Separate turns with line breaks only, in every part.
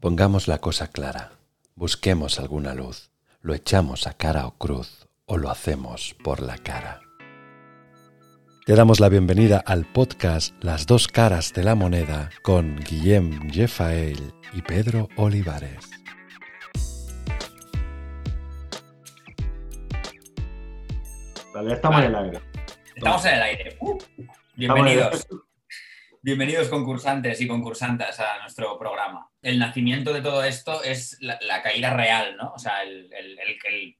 Pongamos la cosa clara, busquemos alguna luz, lo echamos a cara o cruz o lo hacemos por la cara. Te damos la bienvenida al podcast Las dos caras de la moneda con Guillem Jefael y Pedro Olivares.
Vale, estamos en el aire.
Estamos en el aire. Uh, bienvenidos. Bienvenidos concursantes y concursantas a nuestro programa. El nacimiento de todo esto es la, caída real, ¿no? O sea, el,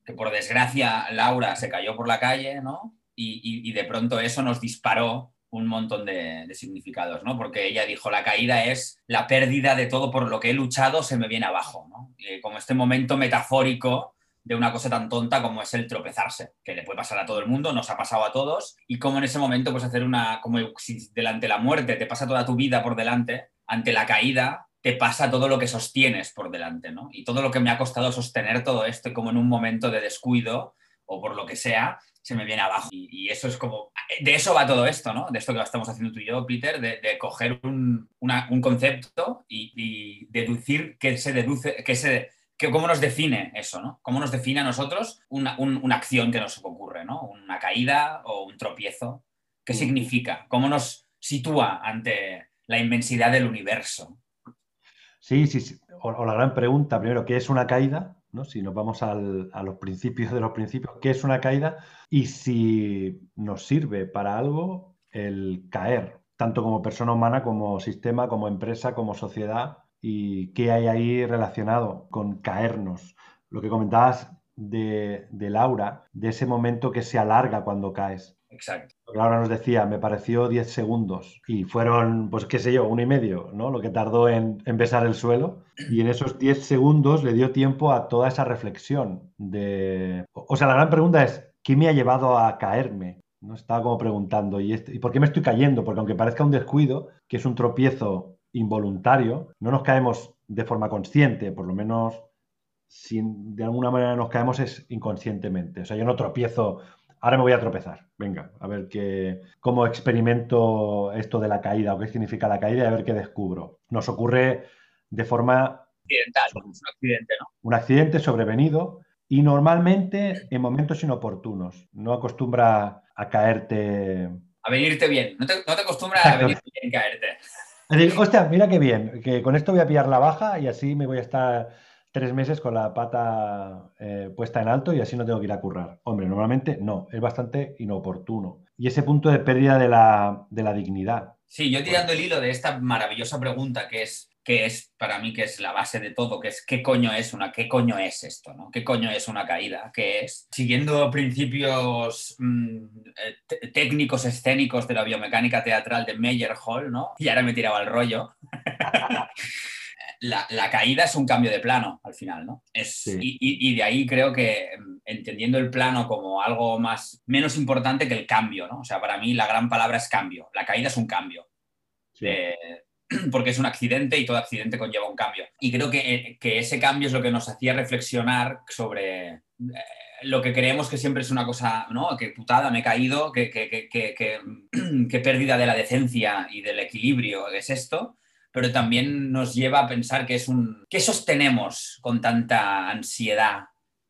que por desgracia Laura se cayó por la calle, ¿no? Y, de pronto eso nos disparó un montón de, significados, ¿no? Porque ella dijo, la caída es la pérdida de todo por lo que he luchado se me viene abajo, ¿no? como este momento metafórico de una cosa tan tonta como es el tropezarse, que le puede pasar a todo el mundo, nos ha pasado a todos, y como en ese momento pues hacer una, como si delante de la muerte te pasa toda tu vida por delante, ante la caída te pasa todo lo que sostienes por delante, ¿no? Y todo lo que me ha costado sostener todo esto, como en un momento de descuido o por lo que sea, se me viene abajo. Y, eso es como, de eso va todo esto, ¿no? De esto que estamos haciendo tú y yo, Peter, de, coger un, concepto y, y, deducir que se deduce, que se ¿Cómo nos define eso? ¿no? ¿Cómo nos define a nosotros una, acción que nos ocurre? ¿no? Una caída o un tropiezo. ¿Qué mm. significa? ¿Cómo nos sitúa ante la inmensidad del universo?
Sí, sí, sí. O, la gran pregunta, primero, ¿qué es una caída? ¿no? Si nos vamos a los principios de los principios, ¿qué es una caída? Y si nos sirve para algo el caer, tanto como persona humana, como sistema, como empresa, como sociedad, y qué hay ahí relacionado con caernos. Lo que comentabas de, Laura, de ese momento que se alarga cuando caes.
Exacto.
Laura nos decía, me pareció 10 segundos y fueron, pues qué sé yo, uno y medio, ¿no? Lo que tardó en, en besar el suelo. Y en esos 10 segundos le dio tiempo a toda esa reflexión de... O sea, la gran pregunta es, ¿qué me ha llevado a caerme? ¿No? Estaba como preguntando, ¿y, este, ¿y por qué me estoy cayendo? Porque aunque parezca un descuido, que es un tropiezo involuntario, no nos caemos de forma consciente, por lo menos si de alguna manera nos caemos es inconscientemente. O sea, yo no tropiezo, ahora me voy a tropezar, venga, a ver qué, cómo experimento esto de la caída o qué significa la caída y a ver qué descubro. Nos ocurre de forma...
Accidental, un accidente, ¿no?
Un accidente sobrevenido y normalmente en momentos inoportunos. No acostumbra a caerte...
A venirte bien, no te, no te acostumbra a venirte bien caerte
hostia, mira qué bien, que con esto voy a pillar la baja y así me voy a estar tres meses con la pata eh, puesta en alto y así no tengo que ir a currar. Hombre, normalmente no, es bastante inoportuno. Y ese punto de pérdida de la, de la dignidad.
Sí, yo tirando el hilo de esta maravillosa pregunta que es que es para mí que es la base de todo, que es qué coño es una, qué coño es esto, ¿no? ¿Qué coño es una caída? ¿Qué es? Siguiendo principios mm, eh, técnicos escénicos de la biomecánica teatral de Meyer Hall, ¿no? Y ahora me tiraba el rollo. la, caída es un cambio de plano al final, ¿no? Es, y, de ahí creo que mm, entendiendo el plano como algo más menos importante que el cambio, ¿no? O sea, para mí la gran palabra es cambio. La caída es un cambio. porque es un accidente y todo accidente conlleva un cambio. Y creo que, que ese cambio es lo que nos hacía reflexionar sobre eh, lo que creemos que siempre es una cosa, ¿no? Que putada, me he caído, que, que, pérdida de la decencia y del equilibrio es esto, pero también nos lleva a pensar que es un... ¿Qué sostenemos con tanta ansiedad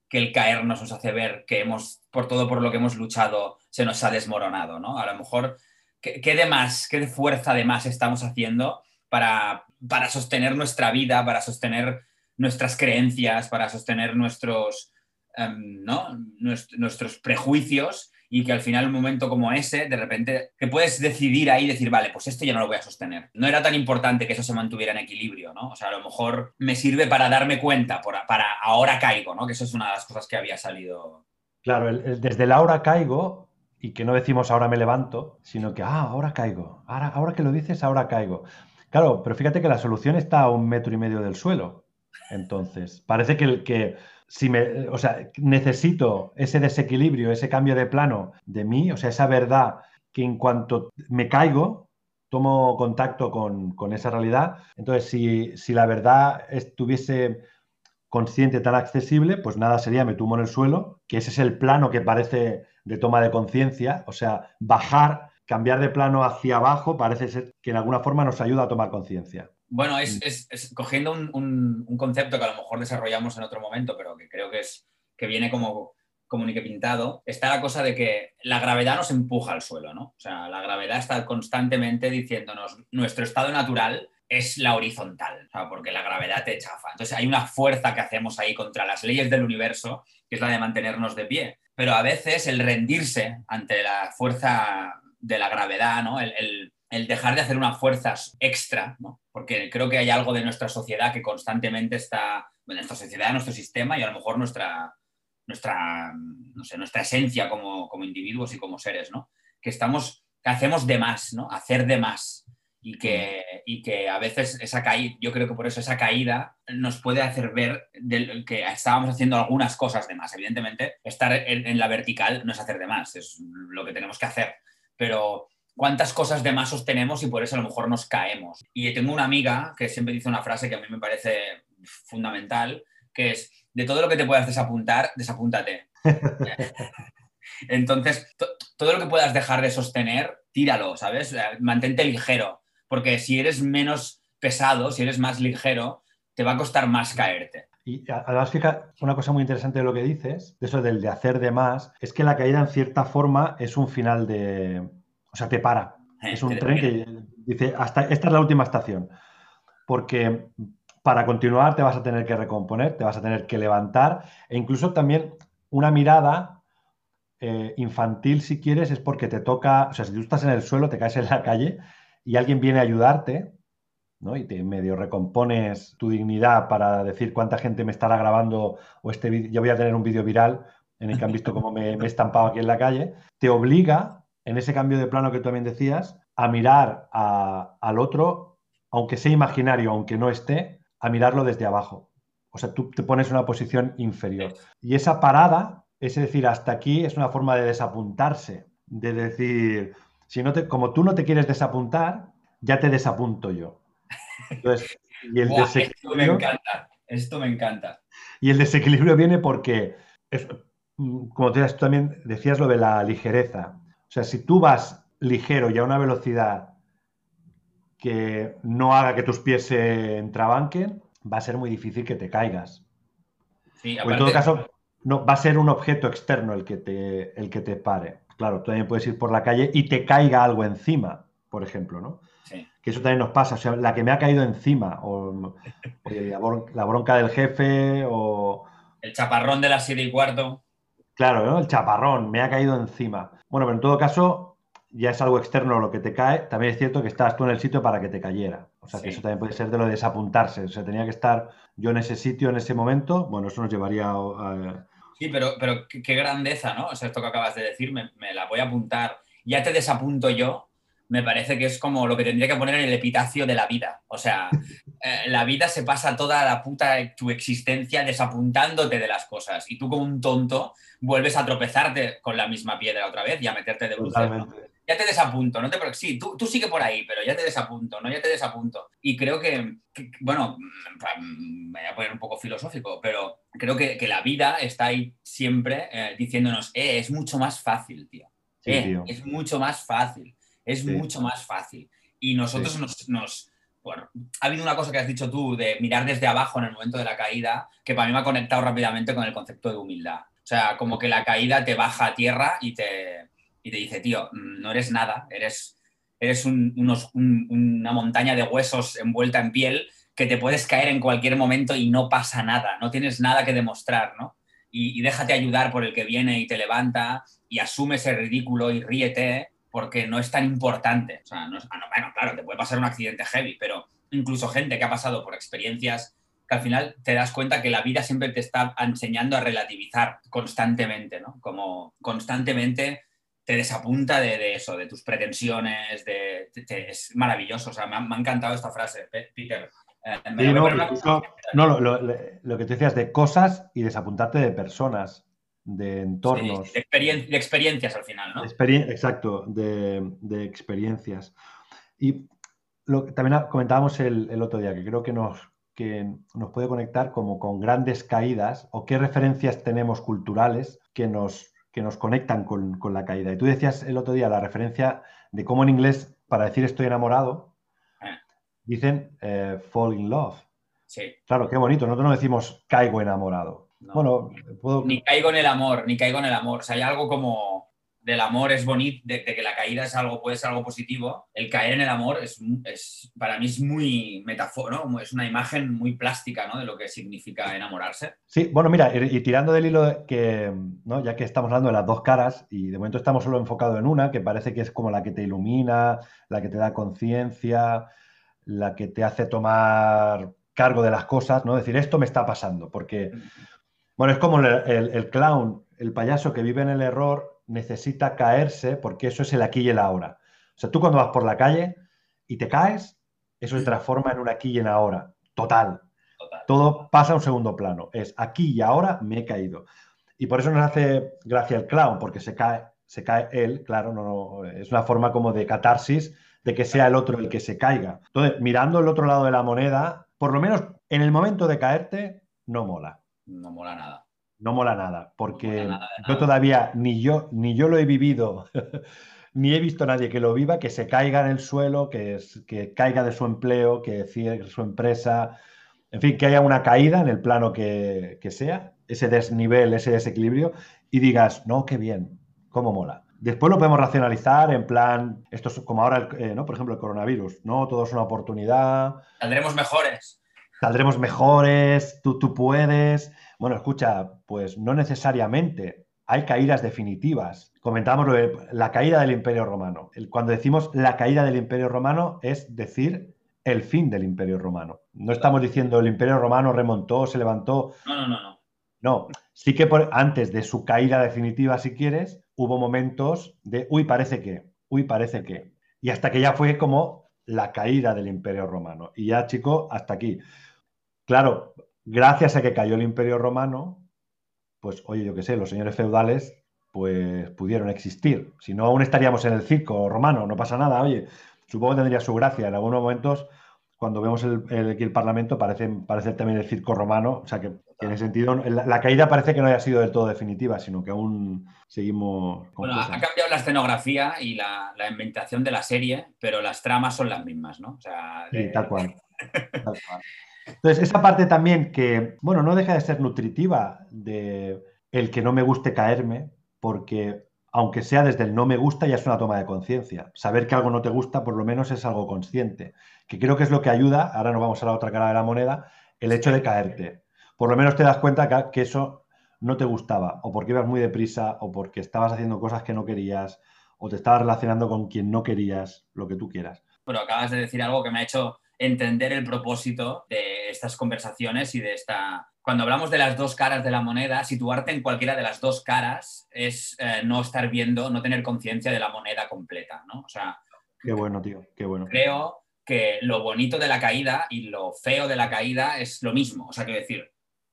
que el caernos nos hace ver que hemos, por todo por lo que hemos luchado, se nos ha desmoronado, ¿no? A lo mejor, ¿qué, qué de más, qué de fuerza de más estamos haciendo para, para sostener nuestra vida, para sostener nuestras creencias, para sostener nuestros, em, ¿no? nuestros prejuicios y que al final un momento como ese, de repente, que puedes decidir ahí, decir, vale, pues esto ya no lo voy a sostener. No era tan importante que eso se mantuviera en equilibrio, ¿no? O sea, a lo mejor me sirve para darme cuenta, para ahora caigo, ¿no? Que eso es una de las cosas que había salido.
Claro, desde el ahora caigo y que no decimos ahora me levanto, sino que, ah, ahora caigo, ahora, ahora que lo dices, ahora caigo. Claro, pero fíjate que la solución está a un metro y medio del suelo. Entonces, parece que, que si me, o sea, necesito ese desequilibrio, ese cambio de plano de mí, o sea, esa verdad que en cuanto me caigo, tomo contacto con, esa realidad. Entonces, si, si, la verdad estuviese consciente tan accesible, pues nada sería me tumbo en el suelo, que ese es el plano que parece de toma de conciencia, o sea, bajar cambiar de plano hacia abajo parece ser que en alguna forma nos ayuda a tomar conciencia.
Bueno, es, cogiendo un, concepto que a lo mejor desarrollamos en otro momento, pero que creo que, es, que viene como comunique pintado, está la cosa de que la gravedad nos empuja al suelo, ¿no? O sea, la gravedad está constantemente diciéndonos, nuestro estado natural es la horizontal, porque la gravedad te chafa. Entonces hay una fuerza que hacemos ahí contra las leyes del universo, que es la de mantenernos de pie. Pero a veces el rendirse ante la fuerza de la gravedad, ¿no? el, dejar de hacer una fuerza extra, ¿no? porque creo que hay algo de nuestra sociedad que constantemente está, en nuestra sociedad, nuestro sistema y a lo mejor nuestra, nuestra, no sé, nuestra esencia como, como individuos y como seres, ¿no? que estamos, que hacemos de más, ¿no? hacer de más y que, y que a veces esa caída, yo creo que por eso esa caída nos puede hacer ver que estábamos haciendo algunas cosas de más. Evidentemente, estar en, la vertical no es hacer de más, es lo que tenemos que hacer. Pero cuántas cosas de más sostenemos y por eso a lo mejor nos caemos. Y tengo una amiga que siempre dice una frase que a mí me parece fundamental, que es, de todo lo que te puedas desapuntar, desapúntate. Entonces, todo lo que puedas dejar de sostener, tíralo, ¿sabes? Mantente ligero porque si eres menos pesado, si eres más ligero, te va a costar más caerte.
Y además, fíjate, una cosa muy interesante de lo que dices, de eso del de hacer de más, es que la caída en cierta forma es un final de... O sea, te para. Eh, es un tren que dice, hasta esta es la última estación. Porque para continuar te vas a tener que recomponer, te vas a tener que levantar e incluso también una mirada eh, infantil, si quieres, es porque te toca, o sea, si tú estás en el suelo, te caes en la calle, y alguien viene a ayudarte, ¿no? Y te medio recompones tu dignidad para decir cuánta gente me estará grabando o este yo voy a tener un vídeo viral en el que han visto cómo me, he estampado aquí en la calle, te obliga, en ese cambio de plano que tú también decías, a mirar al otro, aunque sea imaginario, aunque no esté, a mirarlo desde abajo. O sea, tú te pones en una posición inferior. Y esa parada, es decir, hasta aquí, es una forma de desapuntarse, de decir, si no te, como tú no te quieres desapuntar, ya te desapunto yo.
Y el esto me encanta, esto me encanta.
Y el desequilibrio viene porque, como tú también decías lo de la ligereza. O sea, si tú vas ligero y a una velocidad que no haga que tus pies se entrabanquen, va a ser muy difícil que te caigas. o en todo caso, no, va a ser un objeto externo el que te, el que te pare. Claro, tú también puedes ir por la calle y te caiga algo encima, por ejemplo, ¿no? Que eso también nos pasa. O sea, la que me ha caído encima, o, la, bronca del jefe, o.
El chaparrón de la siete y cuarto.
Claro, ¿no? el chaparrón, me ha caído encima. Bueno, pero en todo caso, ya es algo externo lo que te cae. También es cierto que estabas tú en el sitio para que te cayera. O sea, que eso también puede ser de lo de desapuntarse. O sea, tenía que estar yo en ese sitio, en ese momento. Bueno, eso nos llevaría a
Sí, pero, pero qué, grandeza, ¿no? O sea, esto que acabas de decir, me, la voy a apuntar. Ya te desapunto yo, me parece que es como lo que tendría que poner en el epitafio de la vida. O sea, eh, la vida se pasa toda la puta tu existencia desapuntándote de las cosas y tú como un tonto vuelves a tropezarte con la misma piedra otra vez y a meterte de bruces ya te desapunto, no te sí, tú, tú sigue por ahí, pero ya te desapunto, ¿no? Ya te desapunto. Y creo que, bueno, me voy a poner un poco filosófico, pero creo que, la vida está ahí siempre eh, diciéndonos, eh, es mucho más fácil, tío. Eh, es mucho más fácil, es mucho más fácil. Y nosotros nos, nos bueno, ha habido una cosa que has dicho tú de mirar desde abajo en el momento de la caída, que para mí me ha conectado rápidamente con el concepto de humildad. O sea, como que la caída te baja a tierra y te, y te dice, tío, mm, no eres nada, eres, eres una montaña de huesos envuelta en piel que te puedes caer en cualquier momento y no pasa nada, no tienes nada que demostrar, ¿no? Y, déjate ayudar por el que viene y te levanta y asume ese ridículo y ríete porque no es tan importante. O sea, no, ah, bueno, claro, te puede pasar un accidente heavy, pero incluso gente que ha pasado por experiencias que al final te das cuenta que la vida siempre te está enseñando a relativizar constantemente, ¿no? Como constantemente te desapunta de, eso, de tus pretensiones, de, es maravilloso. O sea, me ha, encantado esta frase, Peter.
Eh, no, lo, que te decías de cosas y desapuntarte de personas, de entornos.
de, experiencias al final, ¿no?
exacto, de, experiencias. Y lo que también comentábamos el, el, otro día, que creo que nos, que nos puede conectar como con grandes caídas o qué referencias tenemos culturales que nos que nos conectan con, la caída. Y tú decías el otro día la referencia de cómo en inglés, para decir estoy enamorado, dicen eh, fall in love.
Sí.
Claro, qué bonito. Nosotros no decimos caigo enamorado. Bueno,
Ni caigo en el amor, ni caigo en el amor. O sea, hay algo como del amor es bonito, de, que la caída es algo, puede ser algo positivo, el caer en el amor es, es para mí es muy metáforo, es una imagen muy plástica ¿no? de lo que significa enamorarse.
Sí, bueno, mira, y, tirando del hilo que, ¿no? ya que estamos hablando de las dos caras, y de momento estamos solo enfocados en una, que parece que es como la que te ilumina, la que te da conciencia, la que te hace tomar cargo de las cosas, ¿no? Decir, esto me está pasando, porque, bueno, es como el clown, el payaso que vive en el error necesita caerse porque eso es el aquí y el ahora. O sea, tú cuando vas por la calle y te caes, eso se transforma en un aquí y en ahora. Total. Todo pasa a un segundo plano. Es aquí y ahora me he caído. Y por eso nos hace gracia el clown, porque se cae, se cae él, claro, no, es una forma como de catarsis de que sea el otro el que se caiga. Entonces, mirando el otro lado de la moneda, por lo menos en el momento de caerte, no mola.
No mola nada
no mola nada, porque yo todavía ni yo, ni yo lo he vivido, ni he visto a nadie que lo viva, que se caiga en el suelo, que, que caiga de su empleo, que cierre su empresa, en fin, que haya una caída en el plano que, sea, ese desnivel, ese desequilibrio, y digas, no, qué bien, cómo mola. Después lo podemos racionalizar en plan, esto es como ahora, eh, ¿no? por ejemplo, el coronavirus, ¿no? Todo es una oportunidad.
Saldremos mejores.
Saldremos mejores, tú, tú puedes. Bueno, escucha, pues no necesariamente. Hay caídas definitivas. Comentábamos la caída del Imperio Romano. Cuando decimos la caída del Imperio Romano es decir el fin del Imperio Romano. No estamos diciendo el Imperio Romano remontó, se levantó.
No, no, no, no.
No, sí que antes de su caída definitiva, si quieres, hubo momentos de, uy, parece que, uy, parece que. Y hasta que ya fue como la caída del Imperio Romano. Y ya, chico, hasta aquí. Claro, gracias a que cayó el Imperio Romano, pues oye, yo qué sé, los señores feudales pues pudieron existir. Si no, aún estaríamos en el circo romano, no pasa nada, oye, supongo que tendría su gracia. En algunos momentos, cuando vemos el, el, Parlamento, parece, parece también el circo romano, o sea que tiene sentido. La, caída parece que no haya sido del todo definitiva, sino que aún seguimos.
bueno, ha cambiado la escenografía y la, la, inventación de la serie, pero las tramas son las mismas, ¿no? O sea,
sí, tal cual. tal cual. Entonces, esa parte también que, bueno, no deja de ser nutritiva de el que no me guste caerme, porque aunque sea desde el no me gusta, ya es una toma de conciencia. Saber que algo no te gusta, por lo menos es algo consciente, que creo que es lo que ayuda, ahora nos vamos a la otra cara de la moneda, el hecho de caerte. Por lo menos te das cuenta que, eso no te gustaba, o porque ibas muy deprisa, o porque estabas haciendo cosas que no querías, o te estabas relacionando con quien no querías, lo que tú quieras.
Pero acabas de decir algo que me ha hecho entender el propósito de estas conversaciones y de esta... Cuando hablamos de las dos caras de la moneda, situarte en cualquiera de las dos caras es eh, no estar viendo, no tener conciencia de la moneda completa, ¿no? O sea...
Qué bueno, tío, qué bueno.
Creo que lo bonito de la caída y lo feo de la caída es lo mismo. O sea, quiero decir,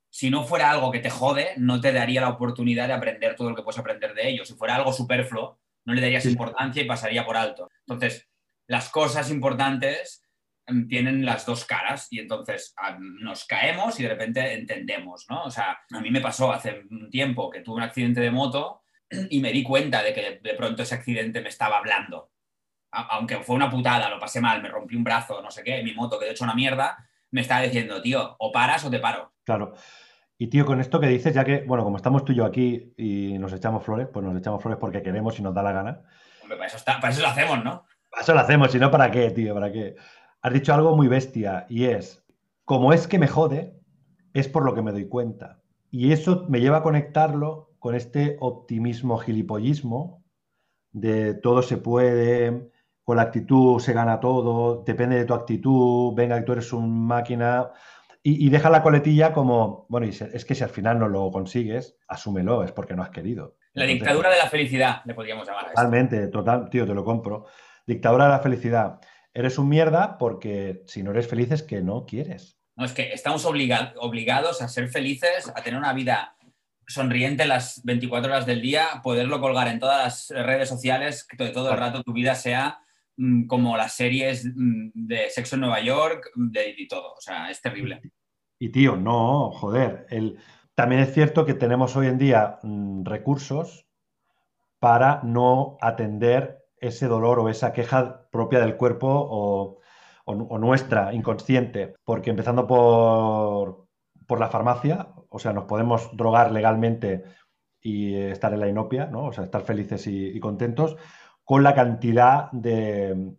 si no fuera algo que te jode, no te daría la oportunidad de aprender todo lo que puedes aprender de ello. Si fuera algo superfluo, no le darías importancia y pasaría por alto. Entonces, las cosas importantes tienen las dos caras y entonces nos caemos y de repente entendemos, ¿no? O sea, a mí me pasó hace un tiempo que tuve un accidente de moto y me di cuenta de que de pronto ese accidente me estaba hablando. Aunque fue una putada, lo pasé mal, me rompí un brazo, no sé qué, mi moto quedó hecho una mierda, me estaba diciendo, tío, o paras o te paro.
Claro. Y tío, con esto que dices, ya que, bueno, como estamos tú y yo aquí y nos echamos flores, pues nos echamos flores porque queremos y nos da la gana.
Hombre, para eso, está, para eso lo hacemos, ¿no?
Para eso lo hacemos, si no, ¿para qué, tío? ¿Para qué? Has dicho algo muy bestia y es, como es que me jode, es por lo que me doy cuenta. Y eso me lleva a conectarlo con este optimismo gilipollismo de todo se puede, con la actitud se gana todo, depende de tu actitud, venga, tú eres una máquina. Y, deja la coletilla como, bueno, es que si al final no lo consigues, asúmelo, es porque no has querido.
La dictadura de la felicidad, le podríamos llamar.
totalmente, total, tío, te lo compro. Dictadura de la felicidad eres un mierda porque si no eres feliz es que no quieres.
No, es que estamos obligados a ser felices, a tener una vida sonriente las 24 horas del día, poderlo colgar en todas las redes sociales, que todo el rato tu vida sea mm, como las series mm, de Sexo en Nueva York de, y todo. O sea, es terrible.
Y tío, no, joder. El... También es cierto que tenemos hoy en día mm, recursos para no atender ese dolor o esa queja propia del cuerpo o, o, nuestra inconsciente, porque empezando por, por la farmacia, o sea, nos podemos drogar legalmente y estar en la inopia, ¿no? O sea, estar felices y, contentos, con la cantidad de,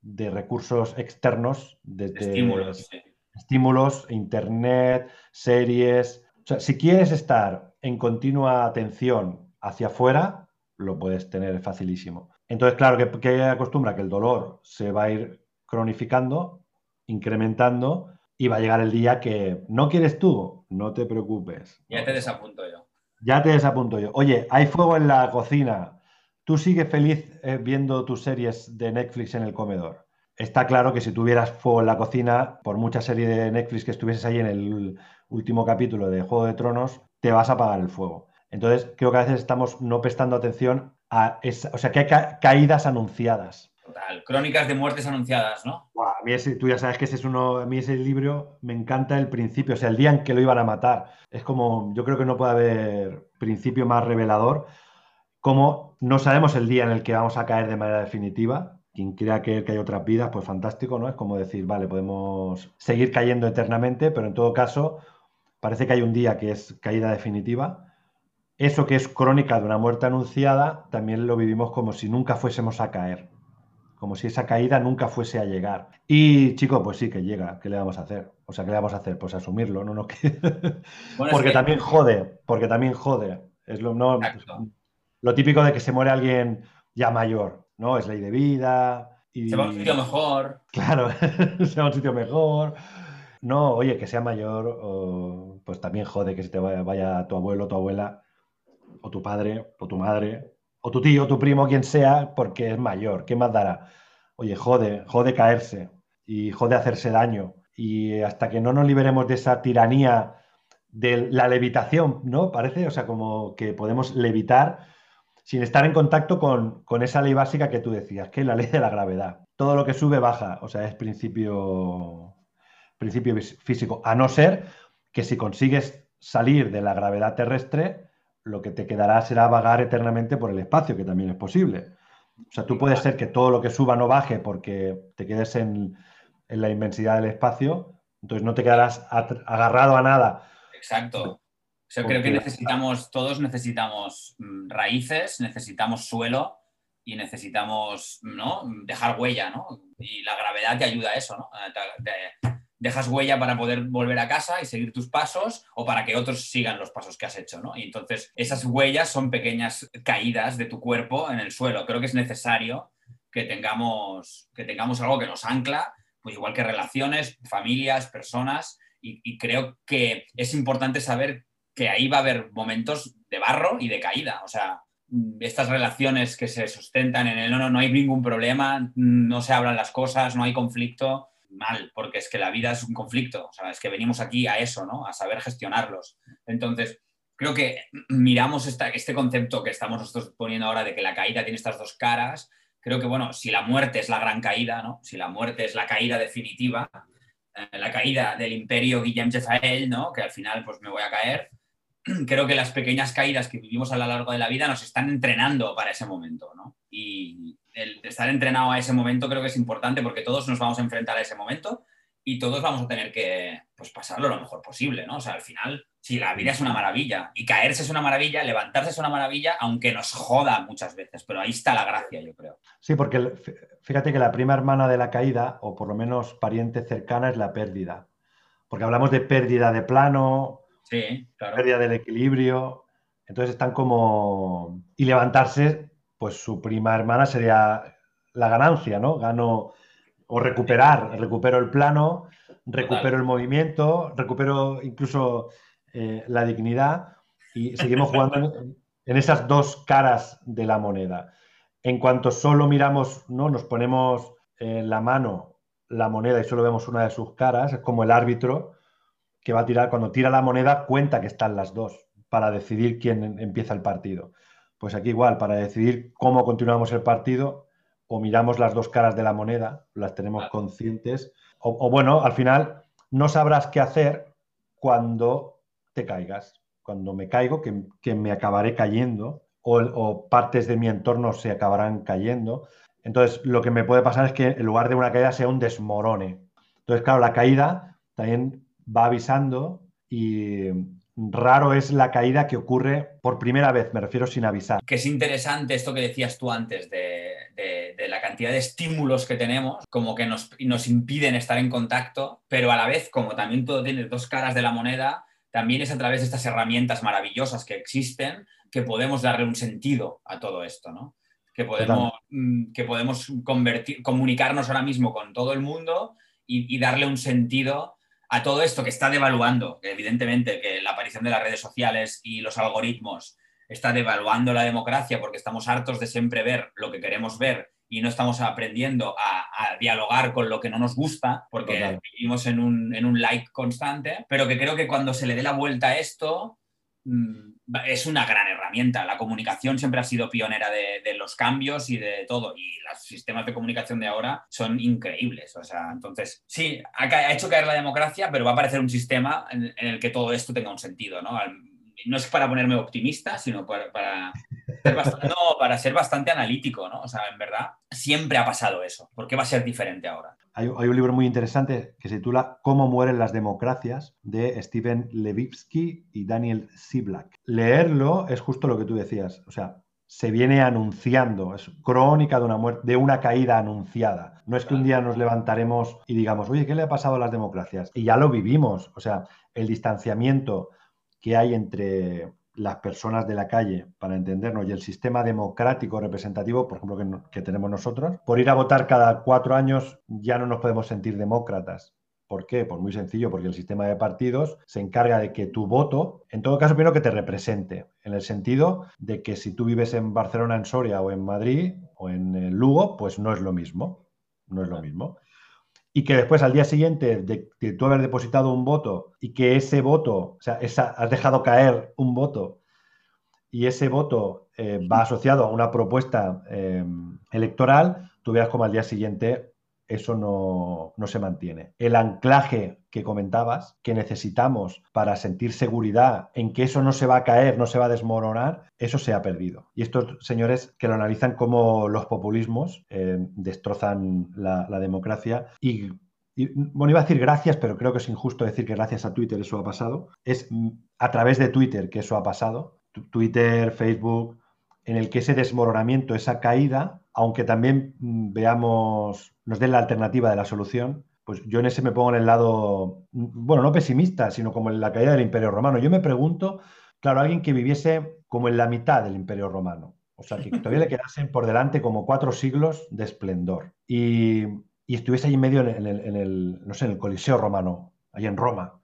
de recursos externos, desde
estímulos,
estímulos, internet, series. O sea, si quieres estar en continua atención hacia afuera, lo puedes tener facilísimo. Entonces, claro, que, que acostumbra que el dolor se va a ir cronificando, incrementando, y va a llegar el día que no quieres tú, no te preocupes.
Ya te desapunto yo.
Ya te desapunto yo. Oye, hay fuego en la cocina. ¿Tú sigues feliz eh, viendo tus series de Netflix en el comedor? Está claro que si tuvieras fuego en la cocina, por mucha serie de Netflix que estuvieses ahí en el último capítulo de Juego de Tronos, te vas a apagar el fuego. Entonces, creo que a veces estamos no prestando atención a esa, o sea, que hay caídas anunciadas.
Total, crónicas de muertes anunciadas, ¿no?
a mí ese, tú ya sabes que ese es uno, a mí ese libro me encanta el principio, o sea, el día en que lo iban a matar. Es como, yo creo que no puede haber principio más revelador, como no sabemos el día en el que vamos a caer de manera definitiva. Quien crea que, que hay otras vidas, pues fantástico, ¿no? Es como decir, vale, podemos seguir cayendo eternamente, pero en todo caso, parece que hay un día que es caída definitiva. Eso que es crónica de una muerte anunciada, también lo vivimos como si nunca fuésemos a caer como si esa caída nunca fuese a llegar. Y chico, pues sí que llega, ¿qué le vamos a hacer? O sea, ¿qué le vamos a hacer? Pues asumirlo, no, no porque también jode, porque también jode. Es lo, no, lo típico de que se muere alguien ya mayor, ¿no? Es ley de vida.
Y... Se va a un sitio mejor.
Claro, se va a un sitio mejor. No, oye, que sea mayor, pues también jode que se te vaya tu abuelo, tu abuela, o tu padre, o tu madre, o tu tío, tu primo, quien sea, porque es mayor. ¿Qué más dará? Oye, jode, jode caerse y jode hacerse daño. Y hasta que no nos liberemos de esa tiranía de la levitación, ¿no? Parece, o sea, como que podemos levitar sin estar en contacto con, esa ley básica que tú decías, que es la ley de la gravedad. Todo lo que sube baja, o sea, es principio, principio físico, a no ser que si consigues salir de la gravedad terrestre, lo que te quedará será vagar eternamente por el espacio, que también es posible. O sea, tú puedes ser que todo lo que suba no baje porque te quedes en, la inmensidad del espacio, entonces no te quedarás agarrado a nada.
Exacto. Yo creo que necesitamos, todos necesitamos mm, raíces, necesitamos suelo y necesitamos ¿no? dejar huella, ¿no? Y la gravedad te ayuda a eso, ¿no? Dejas huella para poder volver a casa y seguir tus pasos o para que otros sigan los pasos que has hecho, ¿no? Y entonces esas huellas son pequeñas caídas de tu cuerpo en el suelo. Creo que es necesario que tengamos, que tengamos algo que nos ancla, pues igual que relaciones, familias, personas, y, creo que es importante saber que ahí va a haber momentos de barro y de caída. O sea, estas relaciones que se sustentan en el no, no, no hay ningún problema, no se hablan las cosas, no hay conflicto, mal, porque es que la vida es un conflicto, o sea, es que venimos aquí a eso, ¿no? A saber gestionarlos. Entonces, creo que miramos este concepto que estamos nosotros poniendo ahora de que la caída tiene estas dos caras, creo que, bueno, si la muerte es la gran caída, ¿no? Si la muerte es la caída definitiva, eh, la caída del imperio Guillem Jezael, ¿no? Que al final, pues me voy a caer, creo que las pequeñas caídas que vivimos a lo largo de la vida nos están entrenando para ese momento, ¿no? Y, el estar entrenado a ese momento creo que es importante porque todos nos vamos a enfrentar a ese momento y todos vamos a tener que pues, pasarlo lo mejor posible, ¿no? O sea, al final, si la vida es una maravilla y caerse es una maravilla, levantarse es una maravilla, aunque nos joda muchas veces, pero ahí está la gracia, yo creo.
Sí, porque fíjate que la prima hermana de la caída, o por lo menos pariente cercana, es la pérdida. Porque hablamos de pérdida de plano,
sí,
pérdida del equilibrio, entonces están como... Y levantarse pues su prima hermana sería la ganancia, ¿no? Gano o recuperar, recupero el plano, recupero el movimiento, recupero incluso eh, la dignidad y seguimos jugando en, esas dos caras de la moneda. En cuanto solo miramos, ¿no? Nos ponemos en la mano la moneda y solo vemos una de sus caras, es como el árbitro que va a tirar, cuando tira la moneda cuenta que están las dos para decidir quién empieza el partido. Pues aquí igual, para decidir cómo continuamos el partido, o miramos las dos caras de la moneda, las tenemos conscientes, o, bueno, al final no sabrás qué hacer cuando te caigas, cuando me caigo, que, me acabaré cayendo, o, partes de mi entorno se acabarán cayendo. Entonces, lo que me puede pasar es que en lugar de una caída sea un desmorone. Entonces, claro, la caída también va avisando y raro es la caída que ocurre por primera vez, me refiero sin avisar.
Que es interesante esto que decías tú antes de, la cantidad de estímulos que tenemos, como que nos, nos impiden estar en contacto, pero a la vez, como también todo tiene dos caras de la moneda, también es a través de estas herramientas maravillosas que existen que podemos darle un sentido a todo esto, ¿no? Que podemos, mm, que podemos convertir, comunicarnos ahora mismo con todo el mundo y, darle un sentido a todo esto que está devaluando, evidentemente que la aparición de las redes sociales y los algoritmos está devaluando la democracia porque estamos hartos de siempre ver lo que queremos ver y no estamos aprendiendo a, dialogar con lo que no nos gusta porque vivimos en un, en un like constante, pero que creo que cuando se le dé la vuelta a esto, es una gran herramienta. La comunicación siempre ha sido pionera de, los cambios y de todo. Y los sistemas de comunicación de ahora son increíbles. O sea, entonces, sí, ha, hecho caer la democracia, pero va a aparecer un sistema en, el que todo esto tenga un sentido, ¿no? No es para ponerme optimista, sino para, ser bastante, no, para ser bastante analítico, ¿no? O sea, en verdad, siempre ha pasado eso. ¿Por qué va a ser diferente ahora?
Hay, un libro muy interesante que se titula Cómo mueren las democracias de Steven Levitsky y Daniel Siblak. Leerlo es justo lo que tú decías. O sea, se viene anunciando, es crónica de una muerte, de una caída anunciada. No es que un día nos levantaremos y digamos, oye, ¿qué le ha pasado a las democracias? Y ya lo vivimos. O sea, el distanciamiento que hay entre las personas de la calle, para entendernos, y el sistema democrático representativo, por ejemplo, que, tenemos nosotros, por ir a votar cada cuatro años ya no nos podemos sentir demócratas. ¿Por qué? Pues muy sencillo, porque el sistema de partidos se encarga de que tu voto, en todo caso, primero que te represente, en el sentido de que si tú vives en Barcelona, en Soria o en Madrid o en Lugo, pues no es lo mismo. No es lo mismo y que después al día siguiente de, tú haber depositado un voto y que ese voto, o sea, has dejado caer un voto y ese voto eh, va asociado a una propuesta eh, electoral, tú veas como al día siguiente eso no, se mantiene. El anclaje que comentabas, que necesitamos para sentir seguridad en que eso no se va a caer, no se va a desmoronar, eso se ha perdido. Y estos señores que lo analizan como los populismos eh, destrozan la, democracia y bueno, iba a decir gracias, pero creo que es injusto decir que gracias a Twitter eso ha pasado. Es a través de Twitter que eso ha pasado. Twitter, Facebook, en el que ese desmoronamiento, esa caída, aunque también mm, veamos, nos den la alternativa de la solución, pues yo en ese me pongo en el lado, bueno, no pesimista, sino como en la caída del Imperio Romano. Yo me pregunto, claro, alguien que viviese como en la mitad del Imperio Romano, o sea, que todavía le quedasen por delante como cuatro siglos de esplendor y, estuviese ahí en medio en el, en el, no sé, en el Coliseo Romano, ahí en Roma,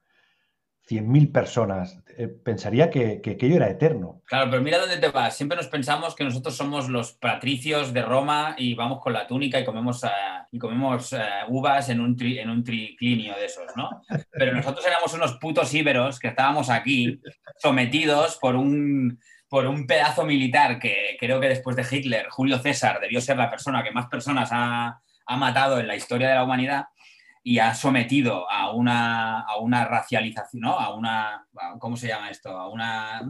100.000 personas. Eh, pensaría que, aquello era eterno.
Claro, pero mira dónde te vas. Siempre nos pensamos que nosotros somos los patricios de Roma y vamos con la túnica y comemos, eh, y comemos eh, uvas en un, en un triclinio de esos, ¿no? Pero nosotros éramos unos putos íberos que estábamos aquí sometidos por un, por un pedazo militar que creo que después de Hitler, Julio César debió ser la persona que más personas ha, ha matado en la historia de la humanidad y ha sometido a una, a una racialización, ¿no? A una, ¿cómo se llama esto? A una,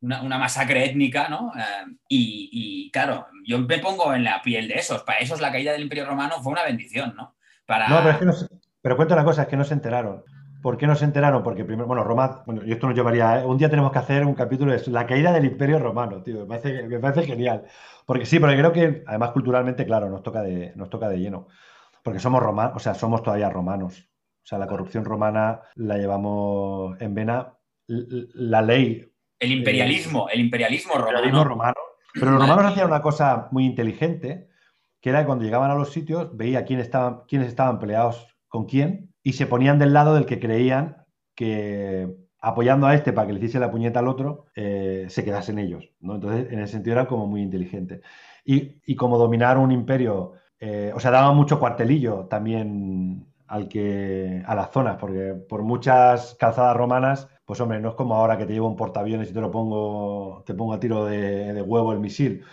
una, masacre étnica, ¿no? Eh, y, claro, yo me pongo en la piel de esos. Para esos la caída del Imperio Romano fue una bendición, ¿no? Para...
No, pero, es que no pero cuento una cosa, es que no se enteraron. ¿Por qué no se enteraron? Porque primero, bueno, Roma, bueno, y esto nos llevaría, un día tenemos que hacer un capítulo de la caída del Imperio Romano, tío, me parece, me parece genial. Porque sí, porque creo que además culturalmente, claro, nos toca de, nos toca de lleno porque somos romanos, o sea, somos todavía romanos. O sea, la corrupción romana la llevamos en vena. La ley.
El imperialismo, el imperialismo
romano. Pero los romanos hacían una cosa muy inteligente, que era que cuando llegaban a los sitios, veía quién estaban, quiénes estaban peleados con quién y se ponían del lado del que creían que apoyando a este para que le hiciese la puñeta al otro, eh, se quedasen ellos. ¿no? Entonces, en ese sentido era como muy inteligente. Y, y como dominar un imperio eh, o sea, daba mucho cuartelillo también al que, a las zonas, porque por muchas calzadas romanas, pues hombre, no es como ahora que te llevo un portaaviones y te lo pongo, te pongo a tiro de, huevo el misil,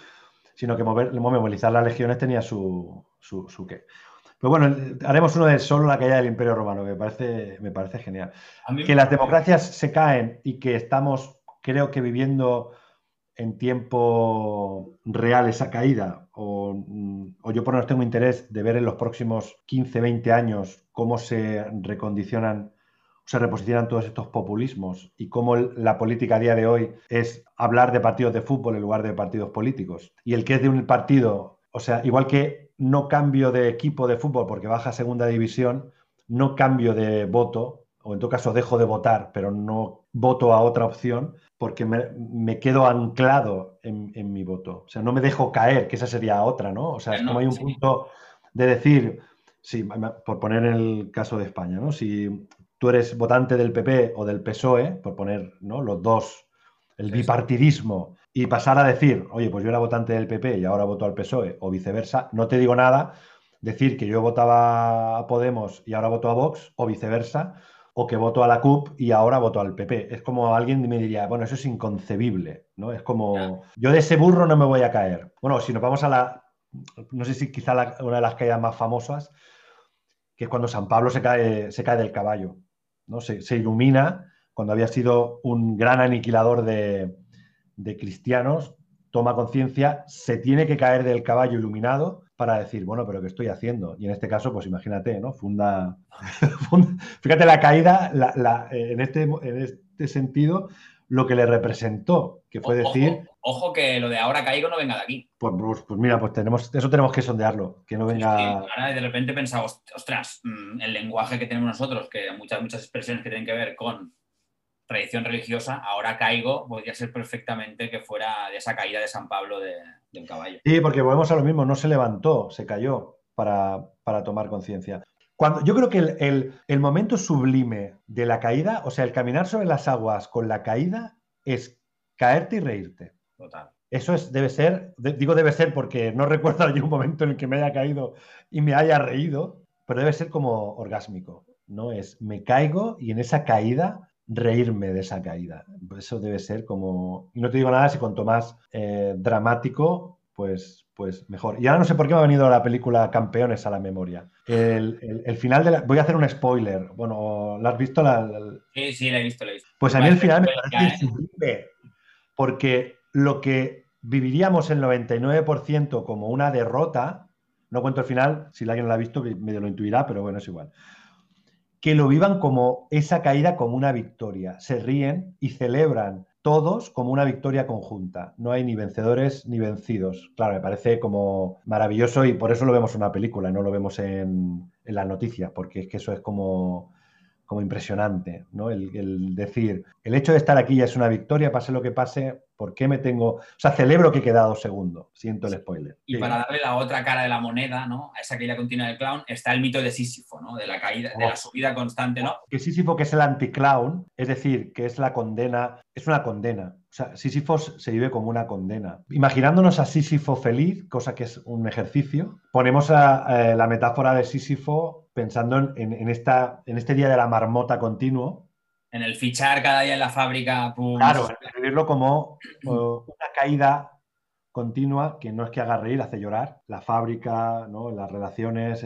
sino que mover, movilizar las legiones tenía su, su, qué. Pero bueno, haremos uno de solo la caída del Imperio Romano, que me parece, me parece genial. Que las democracias se caen y que estamos, creo que viviendo en tiempo real esa caída, o, mm, o yo por lo menos tengo interés de ver en los próximos 15, 20 años cómo se recondicionan se reposicionan todos estos populismos y cómo la política a día de hoy es hablar de partidos de fútbol en lugar de partidos políticos. Y el que es de un partido, o sea, igual que no cambio de equipo de fútbol porque baja a segunda división, no cambio de voto, o en todo caso dejo de votar, pero no voto a otra opción porque me, quedo anclado en, mi voto. O sea, no me dejo caer, que esa sería otra, ¿no? O sea, es como hay un punto de decir, sí, por poner el caso de España, ¿no? Si tú eres votante del PP o del PSOE, por poner ¿no? los dos, el bipartidismo, y pasar a decir, oye, pues yo era votante del PP y ahora voto al PSOE, o viceversa, no te digo nada, decir que yo votaba a Podemos y ahora voto a Vox, o viceversa, o que voto a la CUP y ahora voto al PP. Es como alguien me diría, bueno, eso es inconcebible, ¿no? Es como, yo de ese burro no me voy a caer. Bueno, si nos vamos a la, no sé si quizá una de las caídas más famosas, que es cuando San Pablo se cae, se cae del caballo. ¿no? Se, ilumina cuando había sido un gran aniquilador de, cristianos, toma conciencia, se tiene que caer del caballo iluminado para decir, bueno, pero ¿qué estoy haciendo? Y en este caso, pues imagínate, ¿no? Funda, fíjate la caída, en, este, en este sentido, lo que le representó, que fue decir...
Ojo, que lo de ahora caigo no venga de aquí.
Pues, pues, pues, mira, pues tenemos, eso tenemos que sondearlo, que no venga...
ahora de repente pensamos, ostras, mm, el lenguaje que tenemos nosotros, que muchas, muchas expresiones que tienen que ver con tradición religiosa, ahora caigo, podría ser perfectamente que fuera de esa caída de San Pablo del caballo.
Sí, porque volvemos a lo mismo, no se levantó, se cayó para, para tomar conciencia. Cuando, yo creo que el, momento sublime de la caída, o sea, el caminar sobre las aguas con la caída, es caerte y reírte.
Total.
Eso es, debe ser, digo debe ser porque no recuerdo yo un momento en el que me haya caído y me haya reído, pero debe ser como orgásmico, ¿no? Es me caigo y en esa caída reírme de esa caída. Eso debe ser como, y no te digo nada si cuanto más eh, dramático, pues, pues mejor. Y ahora no sé por qué me ha venido la película Campeones a la memoria. El, final de la... Voy a hacer un spoiler. Bueno, ¿la has visto? La,
Sí, sí, la he visto, la he visto.
Pues a mí el final me parece ¿eh? porque lo que viviríamos el 99% como una derrota, no cuento el final, si alguien lo ha visto, que medio lo intuirá, pero bueno, es igual. Que lo vivan como esa caída como una victoria. Se ríen y celebran todos como una victoria conjunta. No hay ni vencedores ni vencidos. Claro, me parece como maravilloso y por eso lo vemos en una película no lo vemos en, en las noticias, porque es que eso es como como impresionante, ¿no? El, decir, el hecho de estar aquí ya es una victoria, pase lo que pase, ¿por qué me tengo...? O sea, celebro que he quedado segundo, siento el spoiler.
Y para darle la otra cara de la moneda, ¿no? A esa caída continua del clown, está el mito de Sísifo, ¿no? De la caída, de la oh. subida constante, ¿no?
Que Sísifo, que es el anticlown, es decir, que es la condena, es una condena. O sea, Sísifo se vive como una condena. Imaginándonos a Sísifo feliz, cosa que es un ejercicio, ponemos a, la metáfora de Sísifo pensando en, esta, en este día de la marmota continuo.
En el fichar cada día en la fábrica.
Claro, en vivirlo como una caída continua que no es que haga reír, hace llorar. La fábrica, ¿no? las relaciones,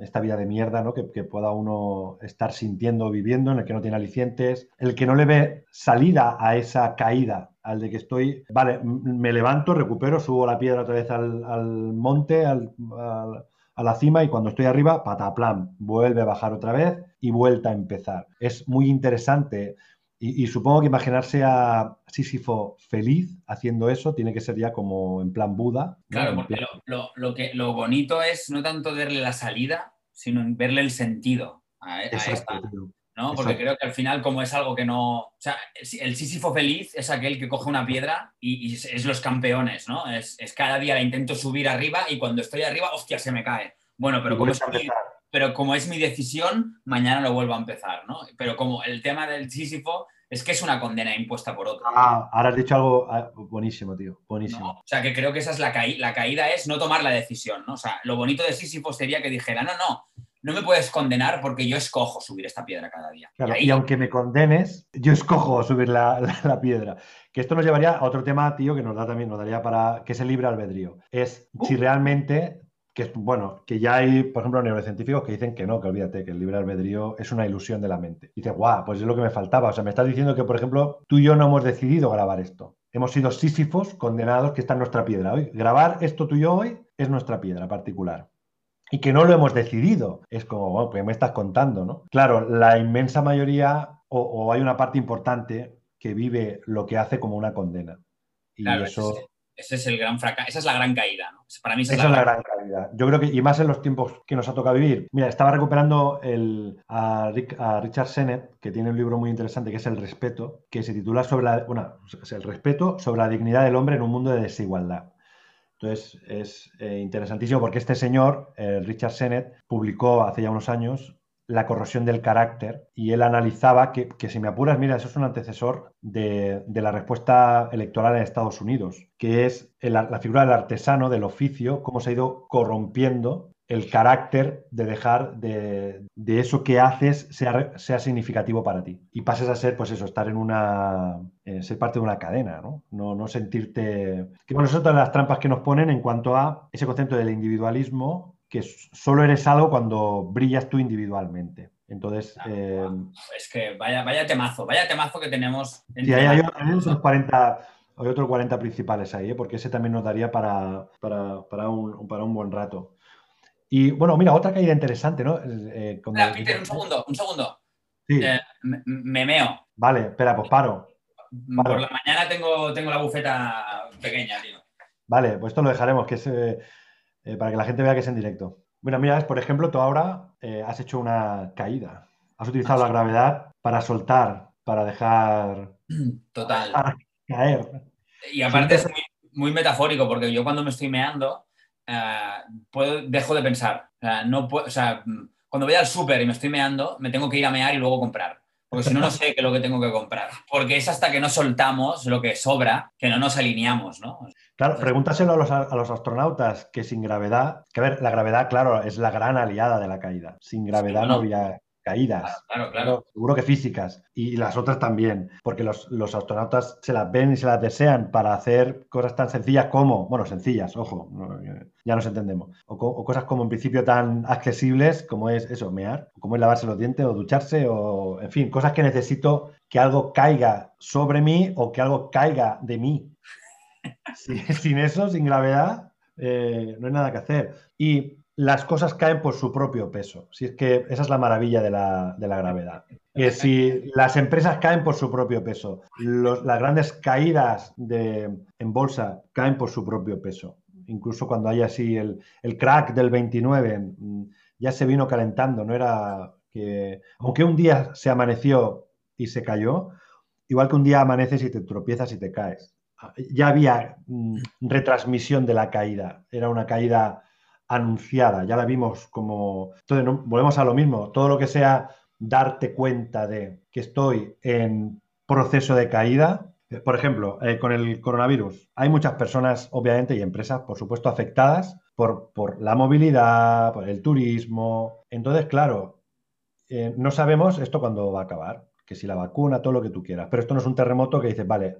esta vida de mierda ¿no? que, pueda uno estar sintiendo, viviendo, en el que no tiene alicientes, el que no le ve salida a esa caída, al de que estoy, vale, me levanto, recupero, subo la piedra otra vez al, monte, al a la cima y cuando estoy arriba, pataplam, vuelve a bajar otra vez y vuelta a empezar. Es muy interesante y, supongo que imaginarse a Sísifo feliz haciendo eso tiene que ser ya como en plan Buda.
Claro, porque Lo, que, lo bonito es no tanto verle la salida, sino verle el sentido a, esta, ¿no? Porque creo que al final, como es algo que no. O sea, el Sísifo feliz es aquel que coge una piedra y, es los campeones, ¿no? Es, cada día la intento subir arriba y cuando estoy arriba, hostia, se me cae. Bueno, pero como, es mi, pero como es mi decisión, mañana lo vuelvo a empezar, ¿no? Pero como el tema del Sísifo es que es una condena impuesta por otro.
Ah, ahora has dicho algo ah, buenísimo, tío. Buenísimo.
o sea, que creo que esa es la, caída. la caída, es no tomar la decisión, ¿no? O sea, lo bonito de Sísifo sería que dijera, no, no, no me puedes condenar porque yo escojo subir esta piedra cada día.
y, aunque me condenes, yo escojo subir la, piedra. Que esto nos llevaría a otro tema, tío, que nos da también, nos daría para que es el libre albedrío. Es si uh. realmente, que bueno, que ya hay, por ejemplo, neurocientíficos que dicen que no, que olvídate, que el libre albedrío es una ilusión de la mente. Y dices, guau, pues es lo que me faltaba. O sea, me estás diciendo que, por ejemplo, tú y yo no hemos decidido grabar esto. hemos sido sísifos condenados que está en nuestra piedra. Hoy, grabar esto tuyo hoy es nuestra piedra particular. Y que no lo hemos decidido. Es como, bueno, pues me estás contando, ¿no? Claro, la inmensa mayoría, o, hay una parte importante que vive lo que hace como una condena. Y eso...
Ese es el gran fracaso, esa es la gran caída, ¿no?
Para mí esa, es la, gran... caída. Yo creo que, y más en los tiempos que nos ha tocado vivir. Mira, estaba recuperando el, a, Richard Sennett, que tiene un libro muy interesante que es El respeto, que se titula sobre la, bueno, el respeto sobre la dignidad del hombre en un mundo de desigualdad. Entonces es eh, interesantísimo porque este señor, eh, Richard Sennett, publicó hace ya unos años la corrosión del carácter y él analizaba que, si me apuras, mira, eso es un antecesor de, la respuesta electoral en Estados Unidos, que es la figura del artesano, del oficio, cómo se ha ido corrompiendo el carácter de dejar de, eso que haces sea, sea, significativo para ti. Y pases a ser, pues eso, estar en una. Eh, ser parte de una cadena, ¿no? ¿no? No, sentirte. Que bueno, son todas las trampas que nos ponen en cuanto a ese concepto del individualismo que solo eres algo cuando brillas tú individualmente. Entonces. Eh,
es que vaya, vaya temazo, vaya temazo que tenemos.
Sí, hay, otros 40, hay otros 40 principales ahí, ¿eh? porque ese también nos daría para, para, un, para un buen rato. Y bueno, mira, otra caída interesante, ¿no?
Eh, Peter, un segundo, un segundo. Sí. me meo.
Vale, espera, pues paro.
Por la mañana tengo, tengo la bufeta pequeña, tío.
Vale, pues esto lo dejaremos, que es eh, para que la gente vea que es en directo. Bueno, mira, por ejemplo, tú ahora eh, has hecho una caída. Has utilizado la gravedad para soltar, para dejar
Total.
caer.
Y aparte es muy, metafórico, porque yo cuando me estoy meando, eh, dejo de pensar. no puedo, o sea, cuando voy al súper y me estoy meando, me tengo que ir a mear y luego comprar. Porque si no, no sé qué es lo que tengo que comprar. Porque es hasta que no soltamos lo que sobra que no nos alineamos, ¿no?
Claro, pregúntaselo a los, a los, astronautas que sin gravedad, que a ver, la gravedad, claro, es la gran aliada de la caída. Sin gravedad no, habría caídas.
Claro, claro.
seguro que físicas. Y las otras también, porque los, astronautas se las ven y se las desean para hacer cosas tan sencillas como, bueno, sencillas, ojo, ya nos entendemos. O, cosas como en principio tan accesibles como es eso, mear, como es lavarse los dientes o ducharse, o en fin, cosas que necesito que algo caiga sobre mí o que algo caiga de mí sin eso, sin gravedad, eh, no hay nada que hacer. Y las cosas caen por su propio peso. Si es que esa es la maravilla de la, gravedad. Que si las empresas caen por su propio peso, las grandes caídas de, en bolsa caen por su propio peso. Incluso cuando hay así el, crack del 29, mm, ya se vino calentando, no era que, aunque un día se amaneció y se cayó, igual que un día amaneces y te tropiezas y te caes ya había mm, retransmisión de la caída, era una caída anunciada, ya la vimos como... Entonces, volvemos a lo mismo, todo lo que sea darte cuenta de que estoy en proceso de caída, eh, por ejemplo, eh, con el coronavirus, hay muchas personas, obviamente, y empresas, por supuesto, afectadas por, por la movilidad, por el turismo. Entonces, claro, eh, no sabemos esto cuándo va a acabar, que si la vacuna, todo lo que tú quieras, pero esto no es un terremoto que dices, vale,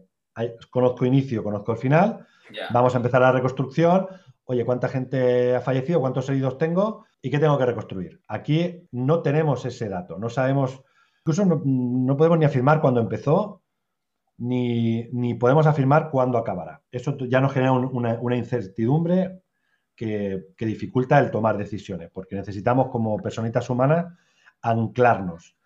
conozco inicio, conozco el final, vamos a empezar la reconstrucción, oye, ¿cuánta gente ha fallecido? ¿Cuántos heridos tengo? ¿Y qué tengo que reconstruir? Aquí no tenemos ese dato, no sabemos, incluso no, podemos ni afirmar cuándo empezó, ni, podemos afirmar cuándo acabará. Eso ya nos genera una, incertidumbre que, que, dificulta el tomar decisiones, porque necesitamos como personitas humanas anclarnos.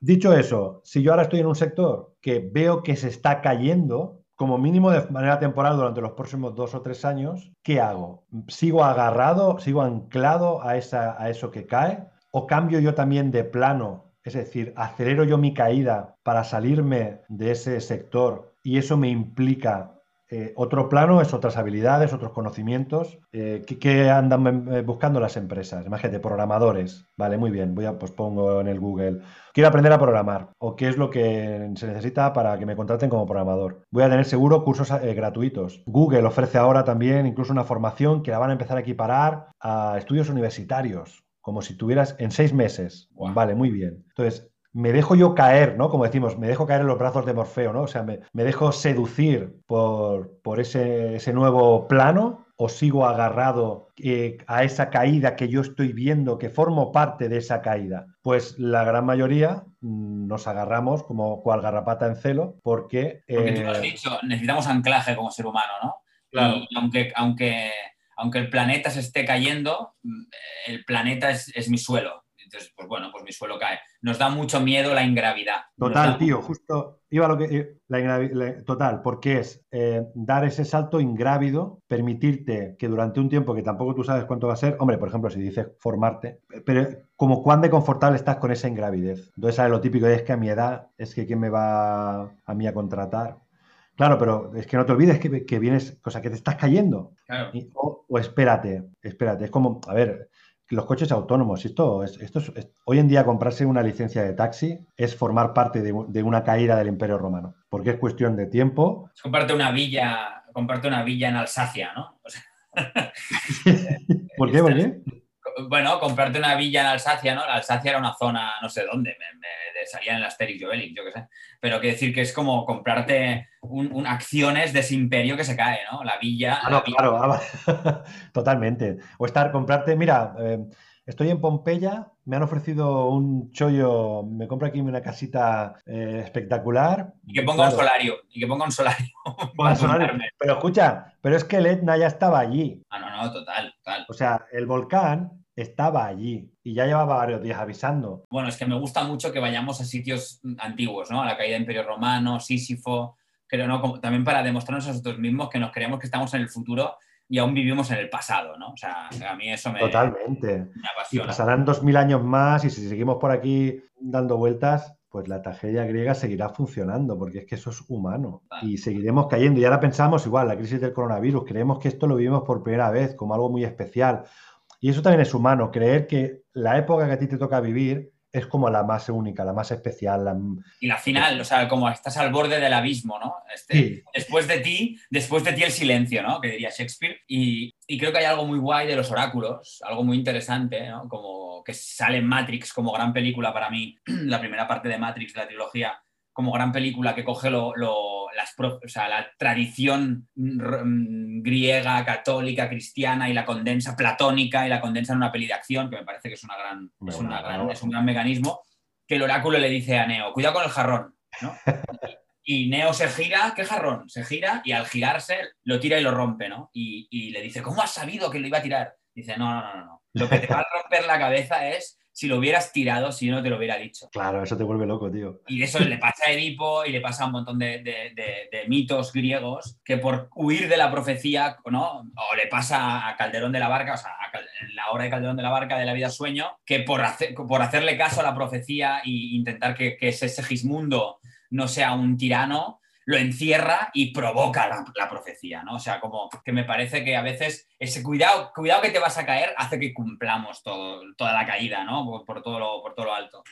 Dicho eso, si yo ahora estoy en un sector que veo que se está cayendo, como mínimo de manera temporal durante los próximos dos o tres años, ¿qué hago? ¿Sigo agarrado, sigo anclado a, esa, a eso que cae? ¿O cambio yo también de plano? Es decir, acelero yo mi caída para salirme de ese sector y eso me implica eh, otro plano es otras habilidades, otros conocimientos eh, que, andan eh, buscando las empresas. Imagínate, programadores. Vale, muy bien, voy a, pues pongo en el Google. Quiero aprender a programar o qué es lo que se necesita para que me contraten como programador. Voy a tener seguro cursos gratuitos. Google ofrece ahora también incluso una formación que la van a empezar a equiparar a estudios universitarios, como si tuvieras en seis meses. Vale, muy bien. Entonces, me dejo yo caer, ¿no? Como decimos, me dejo caer en los brazos de Morfeo, ¿no? O sea, me, dejo seducir por, por ese, ese nuevo plano o sigo agarrado eh, a esa caída que yo estoy viendo, que formo parte de esa caída? Pues la gran mayoría mm, nos agarramos como cual garrapata en celo, porque...
Porque tú lo has eh, dicho, necesitamos anclaje como ser humano, ¿no? Claro. Y aunque, aunque, aunque el planeta se esté cayendo, mm, el planeta es, es mi suelo. Entonces, pues bueno, pues mi suelo cae. Nos da mucho miedo la ingravidad.
Total, tío, justo iba a lo que. Eh, la, total, porque es eh, dar ese salto ingrávido, permitirte que durante un tiempo que tampoco tú sabes cuánto va a ser, hombre, por ejemplo, si dices formarte, pero como cuán de confortable estás con esa ingravidez. Entonces, ¿sabes? Lo típico es que a mi edad, es que quién me va a mí a contratar. Claro, pero es que no te olvides que, vienes, o sea, que te estás cayendo. Claro. o, o, espérate, espérate. Es como, a ver, los coches autónomos. Esto, es, esto hoy en día comprarse una licencia de taxi es formar parte de, una caída del Imperio Romano, porque es cuestión de tiempo.
Es comprarte una villa, comprarte una villa en Alsacia, ¿no?
¿Por qué? ¿Por qué?
Bueno, comprarte una villa en Alsacia, ¿no? La Alsacia era una zona, no sé dónde, me, me salía en el Asterix Obelix, yo qué sé. Pero quiere decir que es como comprarte un, acciones de ese imperio que se cae, ¿no? La villa.
Ah, claro, ah, totalmente. O estar, comprarte, mira, eh, estoy en Pompeya, me han ofrecido un chollo, me compro aquí una casita eh, espectacular.
Y que ponga un solario, y que ponga un solario.
Pero escucha, pero es que el Etna ya estaba allí.
Ah, no, no, total, total.
O sea, el volcán estaba allí y ya llevaba varios días avisando.
Bueno, es que me gusta mucho que vayamos a sitios antiguos, ¿no? A la caída del Imperio Romano, Sísifo, pero no, también para demostrarnos a nosotros mismos que nos creemos que estamos en el futuro y aún vivimos en el pasado, ¿no? O sea, a mí eso me,
Totalmente. Y pasarán dos mil años más y si seguimos por aquí dando vueltas, pues la tragedia griega seguirá funcionando, porque es que eso es humano. Y seguiremos cayendo. Y ahora pensamos igual, la crisis del coronavirus, creemos que esto lo vivimos por primera vez como algo muy especial. Y eso también es humano, creer que la época que a ti te toca vivir es como la más única, la más especial.
Y la final, o sea, como estás al borde del abismo, ¿no? Este, después de ti, después de ti el silencio, ¿no? Que diría Shakespeare. Y, y, creo que hay algo muy guay de los oráculos, algo muy interesante, ¿no? Como que sale en Matrix como gran película para mí, la primera parte de Matrix, la trilogía, como gran película que coge lo, las, la tradición mm, griega, católica, cristiana y la condensa platónica y la condensa en una peli de acción, que me parece que es, una gran, es, un gran mecanismo, que el oráculo le dice a Neo, cuidado con el jarrón. Y Neo se gira, ¿qué jarrón? Se gira y al girarse lo tira y lo rompe, ¿no? Y, y le dice, ¿cómo has sabido que lo iba a tirar? Dice, no, no, no, no. Lo que te va a romper la cabeza es si lo hubieras tirado, si yo no te lo hubiera dicho.
Claro, eso te vuelve loco, tío.
Y eso le pasa a Edipo y le pasa a un montón de, mitos griegos que por huir de la profecía, ¿no? O le pasa a Calderón de la Barca, o sea, en la obra de Calderón de la Barca de la vida sueño, que por, por hacerle caso a la profecía e intentar que, que ese Segismundo no sea un tirano, lo encierra y provoca la, profecía, ¿no? O sea, como que me parece que a veces ese cuidado, cuidado que te vas a caer hace que cumplamos todo, toda la caída, ¿no? Por, todo lo, por todo lo alto.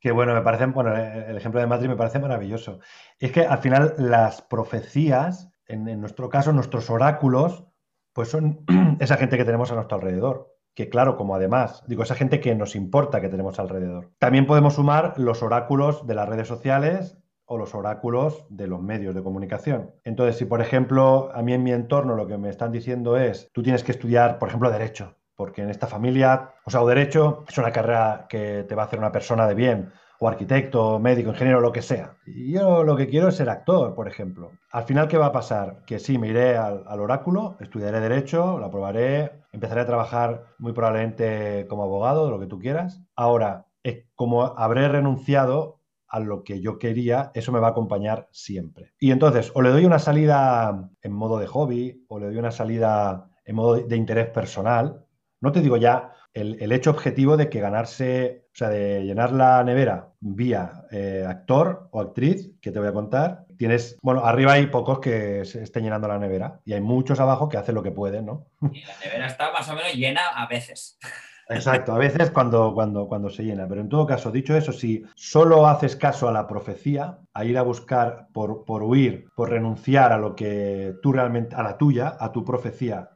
Que bueno, me parece, bueno, el ejemplo de Matrix me parece maravilloso. Es que al final las profecías, en nuestro caso, nuestros oráculos, pues son esa gente que tenemos a nuestro alrededor que claro, como además, digo, esa gente que nos importa que tenemos alrededor. También podemos sumar los oráculos de las redes sociales o los oráculos de los medios de comunicación. Entonces, si por ejemplo a mí en mi entorno lo que me están diciendo es, tú tienes que estudiar, por ejemplo, derecho, porque en esta familia, o sea, o derecho es una carrera que te va a hacer una persona de bien, o arquitecto, médico, ingeniero, lo que sea. Y yo lo que quiero es ser actor, por ejemplo. Al final, ¿qué va a pasar? Que sí, me iré al, oráculo, estudiaré derecho, lo aprobaré, empezaré a trabajar muy probablemente como abogado, lo que tú quieras. Ahora, como habré renunciado a lo que yo quería, eso me va a acompañar siempre. Y entonces, o le doy una salida en modo de hobby, o le doy una salida en modo de interés personal. No te digo ya el, hecho objetivo de que ganarse, o sea, de llenar la nevera vía eh, actor o actriz, que te voy a contar. Tienes, bueno, arriba hay pocos que se estén llenando la nevera y hay muchos abajo que hacen lo que pueden, ¿no?
Y la nevera está más o menos llena a veces.
Exacto, a veces cuando, cuando, cuando se llena. Pero en todo caso, dicho eso, si solo haces caso a la profecía, a ir a buscar por, por huir, por renunciar a lo que tú realmente, a la tuya, a tu profecía,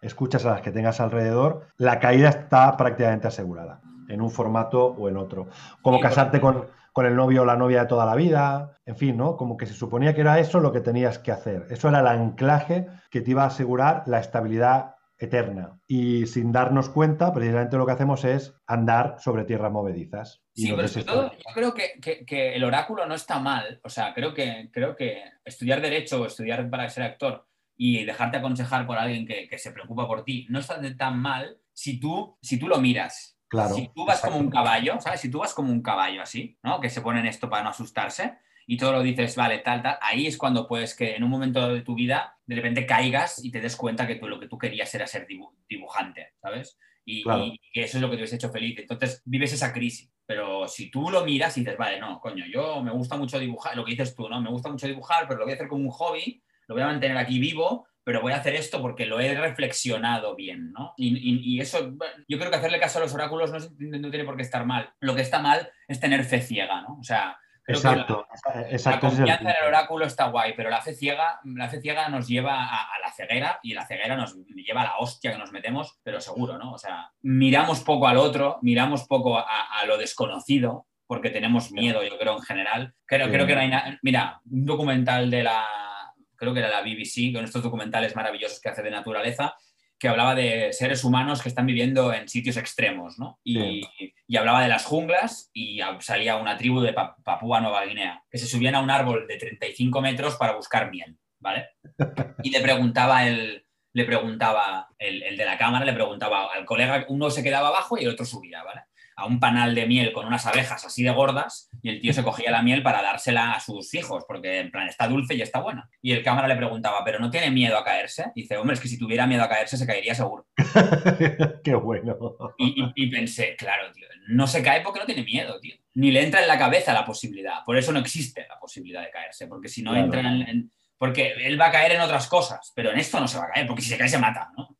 escuchas a las que tengas alrededor, la caída está prácticamente asegurada, en un formato o en otro. Como casarte con, con el novio o la novia de toda la vida, en fin, ¿no? Como que se suponía que era eso lo que tenías que hacer. Eso era el anclaje que te iba a asegurar la estabilidad eterna. Y sin darnos cuenta, precisamente lo que hacemos es andar sobre tierras movedizas.
Sí, pero sobre todo yo creo que, el oráculo no está mal. O sea, creo que, creo que estudiar derecho o estudiar para ser actor y dejarte aconsejar por alguien que, se preocupa por ti no está tan mal si tú, si tú lo miras.
Claro,
si tú vas como un caballo, ¿sabes? Si tú vas como un caballo así, ¿no? Que se ponen esto para no asustarse, y todo lo dices, vale, tal, tal, ahí es cuando puedes que en un momento de tu vida de repente caigas y te des cuenta que tú lo que tú querías era ser dibujante, ¿sabes? Y, que eso es lo que te hubiese hecho feliz. Entonces vives esa crisis. Pero si tú lo miras y dices, vale, no, coño, yo me gusta mucho dibujar, lo que dices tú, ¿no? Me gusta mucho dibujar, pero lo voy a hacer como un hobby, lo voy a mantener aquí vivo, pero voy a hacer esto porque lo he reflexionado bien, ¿no? Y, eso, yo creo que hacerle caso a los oráculos no, no, tiene por qué estar mal. Lo que está mal es tener fe ciega, ¿no? O sea,
exacto,
la, confianza en el oráculo está guay, pero la fe ciega, la fe ciega nos lleva a, la ceguera y la ceguera nos lleva a la hostia que nos metemos, pero seguro, ¿no? O sea, miramos poco al otro, miramos poco a, lo desconocido, porque tenemos miedo, yo creo, en general. Creo, creo que no hay nada. Mira, un documental de la. Creo que era la BBC, con estos documentales maravillosos que hace de naturaleza, que hablaba de seres humanos que están viviendo en sitios extremos, ¿no? Y, hablaba de las junglas y salía una tribu de Papúa Nueva Guinea, que se subían a un árbol de 35 metros para buscar miel, ¿vale? Y le preguntaba el, le preguntaba el, el de la cámara, le preguntaba al colega, uno se quedaba abajo y el otro subía, ¿vale? A un panal de miel con unas abejas así de gordas y el tío se cogía la miel para dársela a sus hijos, porque en plan está dulce y está buena. Y el cámara le preguntaba, ¿pero no tiene miedo a caerse? Y dice, hombre, es que si tuviera miedo a caerse se caería seguro.
Qué bueno.
Y, pensé, claro, tío, no se cae porque no tiene miedo, tío. Ni le entra en la cabeza la posibilidad. Por eso no existe la posibilidad de caerse, porque si no entra en, Porque él va a caer en otras cosas, pero en esto no se va a caer, porque si se cae se mata, ¿no?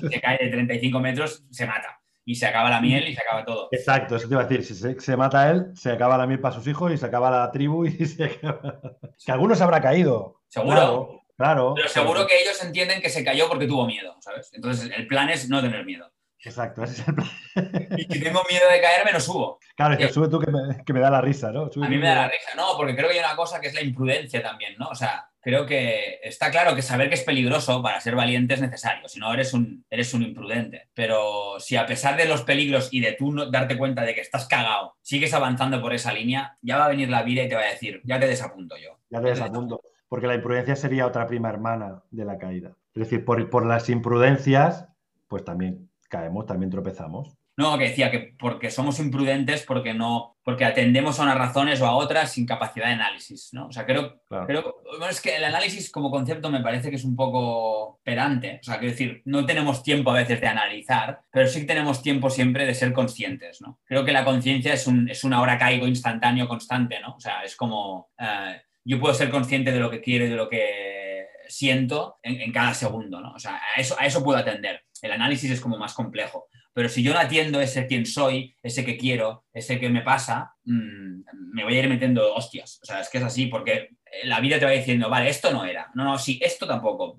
si se cae de 35 metros, se mata y se acaba la miel y se acaba todo.
Exacto, eso te iba a decir. Si se, mata él, se acaba la miel para sus hijos y se acaba la tribu y se acaba... Que algunos habrá caído.
Seguro.
Claro.
Pero seguro que ellos entienden que se cayó porque tuvo miedo, ¿sabes? Entonces el plan es no tener miedo.
Exacto, ese es el plan.
y si tengo miedo de caerme, no subo.
Claro, es que sube tú que me, que me da la risa, ¿no?
a mí me da la risa, no, porque creo que hay una cosa que es la imprudencia también, ¿no? O sea, creo que está claro que saber que es peligroso para ser valiente es necesario, si no eres un, eres un imprudente. Pero si a pesar de los peligros y de tú no darte cuenta de que estás cagado, sigues avanzando por esa línea, ya va a venir la vida y te va a decir, ya te desapunto yo.
Ya te desapunto, porque la imprudencia sería otra prima hermana de la caída. Es decir, por, por las imprudencias, pues también caemos, también tropezamos.
No, que decía que porque somos imprudentes, porque no, porque atendemos a unas razones o a otras sin capacidad de análisis, ¿no? O sea, creo, creo bueno, es que el análisis como concepto me parece que es un poco perante. O sea, quiero decir, no tenemos tiempo a veces de analizar, pero sí tenemos tiempo siempre de ser conscientes, ¿no? Creo que la conciencia es, un, es una hora caigo instantáneo constante, ¿no? O sea, es como eh, yo puedo ser consciente de lo que quiero y de lo que siento en, en, cada segundo, ¿no? O sea, a eso, a eso puedo atender. El análisis es como más complejo. Pero si yo no atiendo ese quién soy, ese que quiero, ese que me pasa, mm, me voy a ir metiendo hostias. O sea, es que es así, porque la vida te va diciendo, vale, esto no era. No, no, sí, esto tampoco.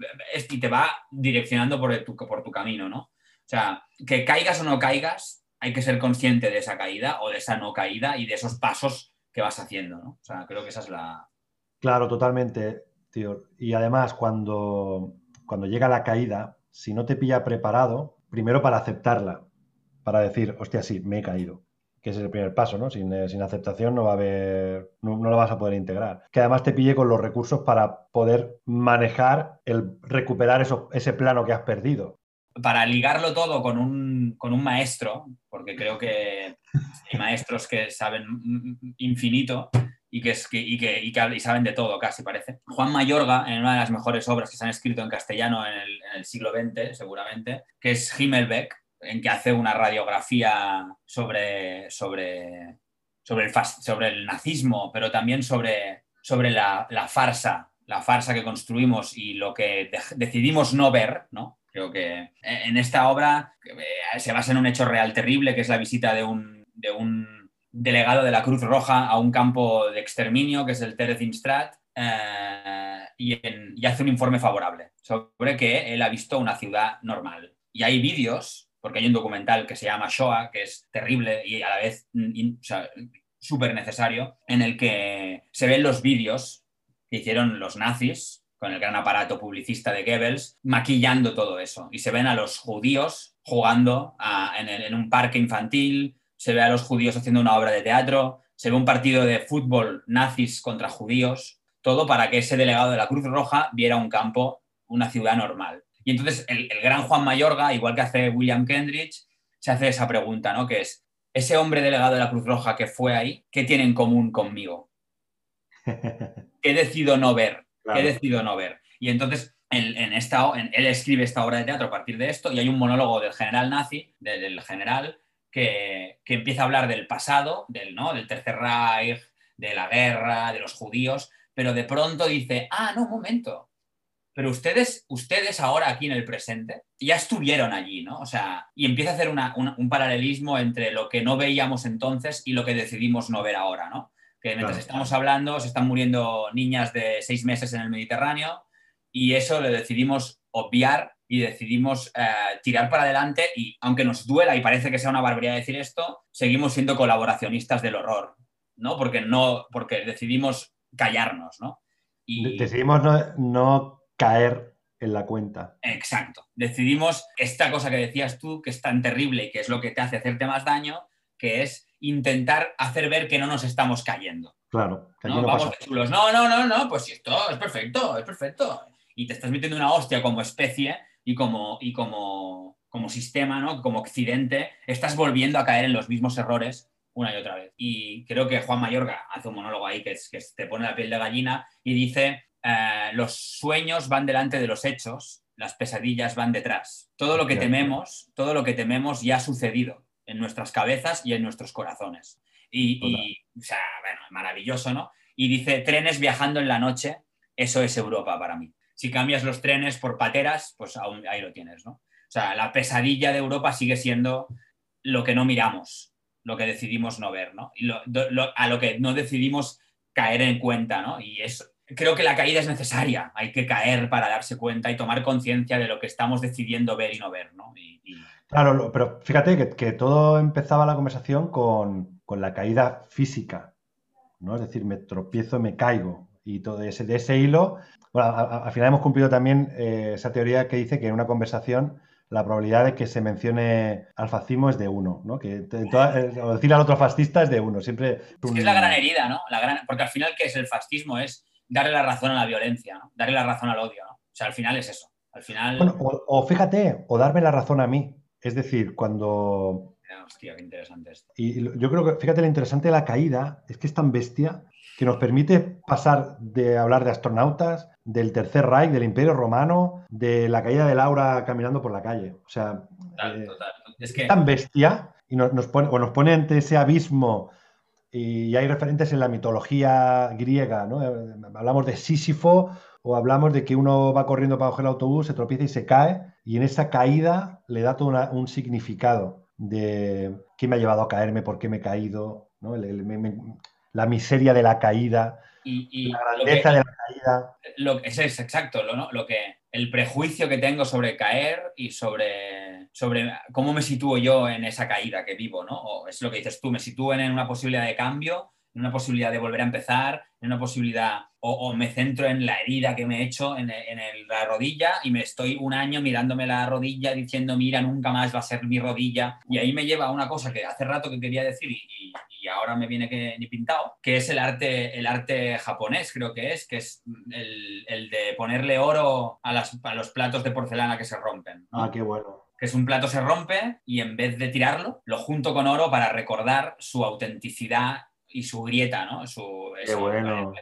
Y te va direccionando por tu, por tu camino, ¿no? O sea, que caigas o no caigas, hay que ser consciente de esa caída o de esa no caída y de esos pasos que vas haciendo, ¿no? O sea, creo que esa es la...
Claro, totalmente, tío. Y además, cuando, cuando llega la caída, si no te pilla preparado, primero para aceptarla, para decir, hostia, sí, me he caído, que es el primer paso, ¿no? Sin, eh, aceptación no va a haber, no, no, lo vas a poder integrar. Que además te pille con los recursos para poder manejar el recuperar eso, ese plano que has perdido.
Para ligarlo todo con un, con un maestro, porque creo que hay maestros que saben infinito, y que, es, y, que, y, saben de todo, casi parece. Juan Mayorga, en una de las mejores obras que se han escrito en castellano en el, siglo XX, seguramente, que es Himmelbeck, en que hace una radiografía sobre, sobre, sobre, el, sobre el nazismo, pero también sobre, sobre la, la, farsa, la farsa que construimos y lo que decidimos no ver, ¿no? Creo que en esta obra eh, se basa en un hecho real terrible, que es la visita de un, de un delegado de la Cruz Roja a un campo de exterminio, que es el Terezinstrat, eh, y, hace un informe favorable sobre que él ha visto una ciudad normal. Y hay vídeos, porque hay un documental que se llama Shoah, que es terrible y a la vez súper necesario, en el que se ven los vídeos que hicieron los nazis con el gran aparato publicista de Goebbels, maquillando todo eso. Y se ven a los judíos jugando en, un parque infantil, se ve a los judíos haciendo una obra de teatro, se ve un partido de fútbol nazis contra judíos, todo para que ese delegado de la Cruz Roja viera un campo, una ciudad normal. Y entonces el, el gran Juan Mayorga, igual que hace William Kendridge, se hace esa pregunta, ¿no? Que es, ese hombre delegado de la Cruz Roja que fue ahí, ¿qué tiene en común conmigo? ¿Qué decido no ver? ¿Qué decido no ver? Y entonces en, esta, él escribe esta obra de teatro a partir de esto y hay un monólogo del general nazi, del, general, que, empieza a hablar del pasado, del, ¿no? del Tercer Reich, de la guerra, de los judíos, pero de pronto dice, ah, no, un momento, pero ustedes, ustedes ahora aquí en el presente ya estuvieron allí, ¿no? O sea, y empieza a hacer un paralelismo entre lo que no veíamos entonces y lo que decidimos no ver ahora, ¿no? Que mientras estamos hablando se están muriendo niñas de seis meses en el Mediterráneo y eso lo decidimos obviar y decidimos eh, tirar para adelante y aunque nos duela y parece que sea una barbaridad decir esto, seguimos siendo colaboracionistas del horror, ¿no? Porque, no, porque decidimos callarnos, ¿no?
Y... Decidimos no caer en la cuenta.
Exacto. Decidimos esta cosa que decías tú, que es tan terrible y que es lo que te hace hacerte más daño, que es intentar hacer ver que no nos estamos cayendo.
Claro.
¿no? Vamos chulos. No, no, no, no, pues esto es perfecto, es perfecto. Y te estás metiendo una hostia como especie y como, y como, como sistema, ¿no? Como occidente, estás volviendo a caer en los mismos errores una y otra vez. Y creo que Juan Mayorga hace un monólogo ahí que, es, que te pone la piel de gallina y dice eh, los sueños van delante de los hechos, las pesadillas van detrás. Todo lo que tememos, todo lo que tememos ya ha sucedido en nuestras cabezas y en nuestros corazones. Y, o sea, bueno, maravilloso, ¿no? Y dice, trenes viajando en la noche, eso es Europa para mí. Si cambias los trenes por pateras, pues aún, ahí lo tienes, ¿no? O sea, la pesadilla de Europa sigue siendo lo que no miramos, lo que decidimos no ver, ¿no? Y a lo que no decidimos caer en cuenta, ¿no? Y creo que la caída es necesaria. Hay que caer para darse cuenta y tomar conciencia de lo que estamos decidiendo ver y no ver, ¿no?
Claro, pero fíjate que, todo empezaba la conversación con, la caída física, ¿no? Es decir, me tropiezo, me caigo. Y todo ese, de ese hilo, bueno, al final hemos cumplido también eh, esa teoría que dice que en una conversación la probabilidad de que se mencione al fascismo es de uno, ¿no? Que eh, o decir al otro fascista es de uno, siempre...
Es, la gran herida, ¿no? La gran, porque al final, ¿qué es el fascismo? Es darle la razón a la violencia, ¿no? darle la razón al odio. ¿no? O sea, al final es eso. Al final.
Bueno, o, fíjate, o darme la razón a mí. Es decir, cuando.
Hostia, qué interesante esto.
Y yo creo que, fíjate, lo interesante de la caída es que es tan bestia que nos permite pasar de hablar de astronautas, del Tercer Reich, del Imperio Romano, de la caída de Laura caminando por la calle. O sea,
total, eh, total.
Es que... tan bestia y nos, pone, o nos pone ante ese abismo y hay referentes en la mitología griega, ¿no? Hablamos de Sísifo o hablamos de que uno va corriendo para coger el autobús, se tropieza y se cae, y en esa caída le da todo un significado de qué me ha llevado a caerme, por qué me he caído, ¿no? la miseria de la caída,
y,
la grandeza de la caída.
Lo, ese es exacto, ¿no? lo que, el prejuicio que tengo sobre caer y sobre, sobre cómo me sitúo yo en esa caída que vivo, ¿no? O es lo que dices tú, me sitúo en una posibilidad de cambio, en una posibilidad de volver a empezar, en una posibilidad, o, me centro en la herida que me he hecho en, la rodilla y me estoy un año mirándome la rodilla diciendo, mira, nunca más va a ser mi rodilla. Y ahí me lleva a una cosa que hace rato que quería decir y, ahora me viene que ni pintado, que es el arte, el arte japonés, creo que es, que es el, de ponerle oro a, las, a los platos de porcelana que se rompen.
Ah, qué bueno
que es un plato se rompe y en vez de tirarlo, lo junto con oro para recordar su autenticidad y su grieta, ¿no? Su,
Qué bueno.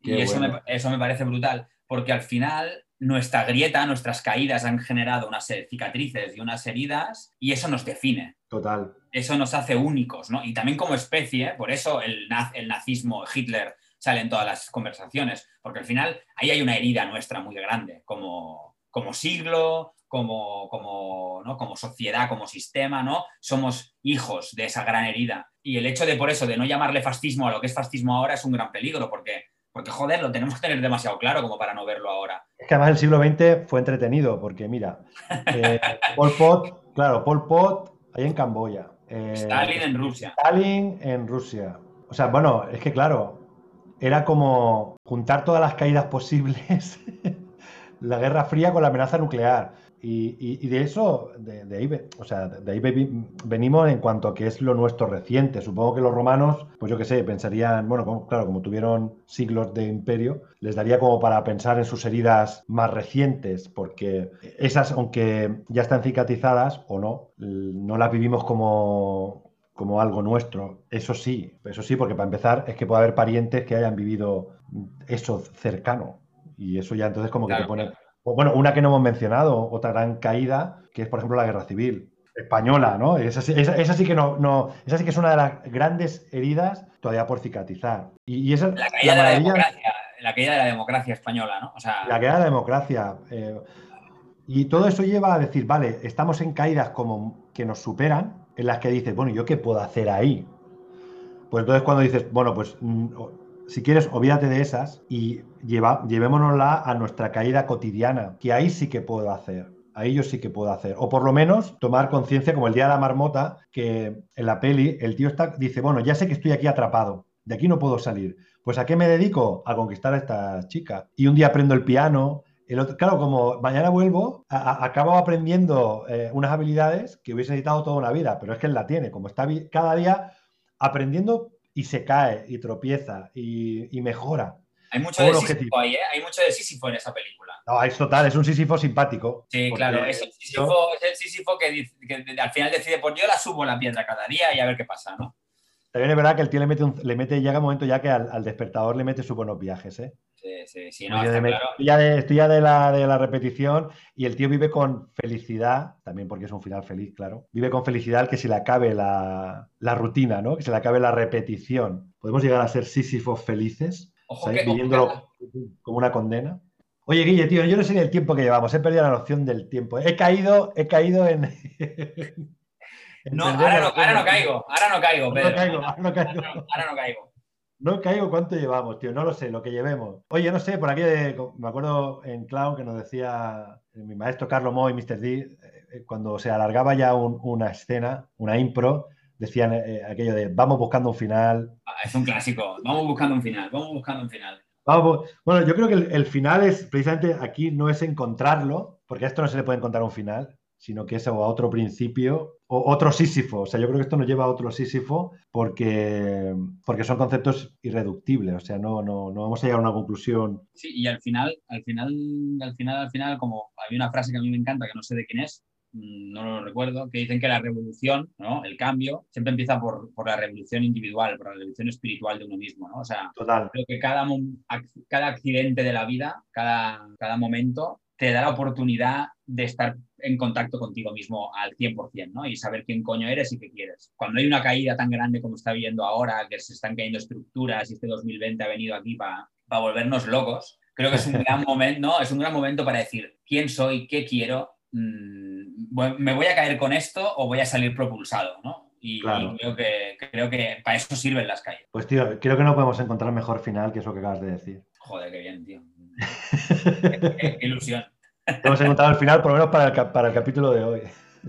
y eso, me, eso me parece brutal, porque al final nuestra grieta, nuestras caídas han generado unas cicatrices y unas heridas y eso nos define.
Total.
Eso nos hace únicos, ¿no? Y también como especie, por eso el, el nazismo, Hitler sale en todas las conversaciones, porque al final ahí hay una herida nuestra muy grande, como, como siglo, como, como, ¿no? como sociedad, como sistema, ¿no? Somos hijos de esa gran herida. Y el hecho de, por eso, de no llamarle fascismo a lo que es fascismo ahora es un gran peligro, porque, porque joder, lo tenemos que tener demasiado claro como para no verlo ahora.
Es que además el siglo XX fue entretenido, porque mira, eh, Pol Pot, claro, Pol Pot ahí en Camboya.
Eh, Stalin en Rusia.
Stalin en Rusia. O sea, bueno, es que claro, era como juntar todas las caídas posibles, la Guerra Fría con la amenaza nuclear. Y, de eso, de, ahí, o sea, de ahí venimos en cuanto a que es lo nuestro reciente. Supongo que los romanos, pues yo qué sé, pensarían, bueno, claro, como tuvieron siglos de imperio, les daría como para pensar en sus heridas más recientes, porque esas, aunque ya están cicatrizadas o no, no las vivimos como, como algo nuestro. Eso sí, eso sí, porque para empezar es que puede haber parientes que hayan vivido eso cercano. Y eso ya entonces como que te pone... Bueno, una que no hemos mencionado, otra gran caída, que es por ejemplo la guerra civil española, ¿no? Esa, sí que no, no, esa sí que es una de las grandes heridas todavía por cicatrizar. Y, esa,
la caída de la democracia, la caída de la democracia española, ¿no?
La caída de la democracia. Eh, y todo eso lleva a decir, vale, estamos en caídas como que nos superan, en las que dices, bueno, ¿yo qué puedo hacer ahí? Pues entonces cuando dices, bueno, pues mm, si quieres, olvídate de esas y lleva, llevémonosla a nuestra caída cotidiana, que ahí sí que puedo hacer. Ahí yo sí que puedo hacer. O por lo menos tomar conciencia, como el día de la marmota, que en la peli el tío está, dice, bueno, ya sé que estoy aquí atrapado, de aquí no puedo salir. Pues ¿a qué me dedico? A conquistar a esta chica. Y un día aprendo el piano, claro, como mañana vuelvo, acabo aprendiendo eh, unas habilidades que hubiese necesitado toda una vida, pero es que él la tiene, como está cada día aprendiendo y se cae y tropieza y, mejora.
Hay mucho de Sísifo ahí, ¿eh? Hay mucho de Sísifo en esa película.
No, es total, es un Sísifo simpático.
Sí, claro, es el, Sísifo, que, al final decide, pues yo la subo la piedra cada día y a ver qué pasa, ¿no?
También es verdad que el tío le mete, le mete llega un momento ya que al, despertador le mete sus buenos viajes, ¿eh?
Sí, sí, sí.
No, estoy, ya de, estoy, ya de, la, de la repetición y el tío vive con felicidad, también porque es un final feliz, claro. Vive con felicidad que se le acabe la, la rutina, ¿no? Que se le acabe la repetición. Podemos llegar a ser sísifos felices, Ojo viviéndolo como una condena. Oye, Guille, tío, yo no sé ni el tiempo que llevamos, he perdido la noción del tiempo. He caído, he caído en.
no, ahora no, ahora no, caigo, ahora no caigo, Pedro.
No caigo, ahora no caigo.
Ahora no caigo.
No caigo cuánto llevamos, tío, no lo sé, lo que llevemos. Oye, no sé, por aquí me acuerdo en Clown que nos decía mi maestro Carlos Moy, Mr. D, eh, cuando se alargaba ya una escena, una impro, decían eh, aquello de vamos buscando un final.
Ah, es un clásico, vamos buscando un final, vamos buscando un final.
bueno, yo creo que el, el, final es precisamente aquí no es encontrarlo, porque a esto no se le puede encontrar un final, sino que es a otro principio, o otro Sísifo. O sea, yo creo que esto nos lleva a otro Sísifo porque, porque son conceptos irreductibles. O sea, no, no, no vamos a llegar a una conclusión.
Sí, y al final, al final, al final, al final, como hay una frase que a mí me encanta, que no sé de quién es, mm, no lo recuerdo, que dicen que la revolución, ¿no? el cambio, siempre empieza por, por, la revolución individual, por la revolución espiritual de uno mismo. ¿no? O sea,
Total.
creo que cada, cada accidente de la vida, cada, cada momento, te da la oportunidad de estar en contacto contigo mismo al 100%, ¿no? Y saber quién coño eres y qué quieres. Cuando hay una caída tan grande como está viendo ahora, que se están cayendo estructuras y este 2020 ha venido aquí para volvernos locos, creo que es un gran momento, ¿no? Es un gran momento para decir quién soy, qué quiero, mm, me voy a caer con esto o voy a salir propulsado, ¿no? Y, creo, que, creo que para eso sirven las calles.
Pues tío, creo que no podemos encontrar mejor final que eso que acabas de decir.
Joder, qué bien, tío. Qué ilusión.
Hemos encontrado el final, por lo menos para el, para el capítulo de hoy.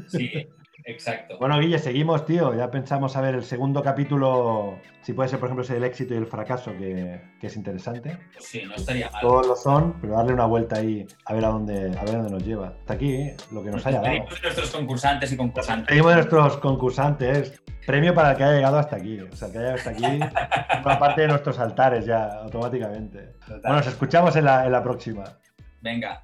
Sí, exacto.
Bueno, Guille, seguimos, tío. Ya pensamos a ver el segundo capítulo, si puede ser, por ejemplo, ese el éxito y el fracaso, que, es interesante.
sí, no estaría mal.
Todos lo son, pero darle una vuelta ahí a ver a dónde, a ver dónde nos lleva. Hasta aquí, ¿eh? lo que nos haya dado.
Pedimos de nuestros concursantes y concursantes.
Pedimos de nuestros concursantes. Premio para el que haya llegado hasta aquí. O sea, el que haya llegado hasta aquí, una parte de nuestros altares ya, automáticamente. Bueno, nos escuchamos en la, en la próxima.
Venga.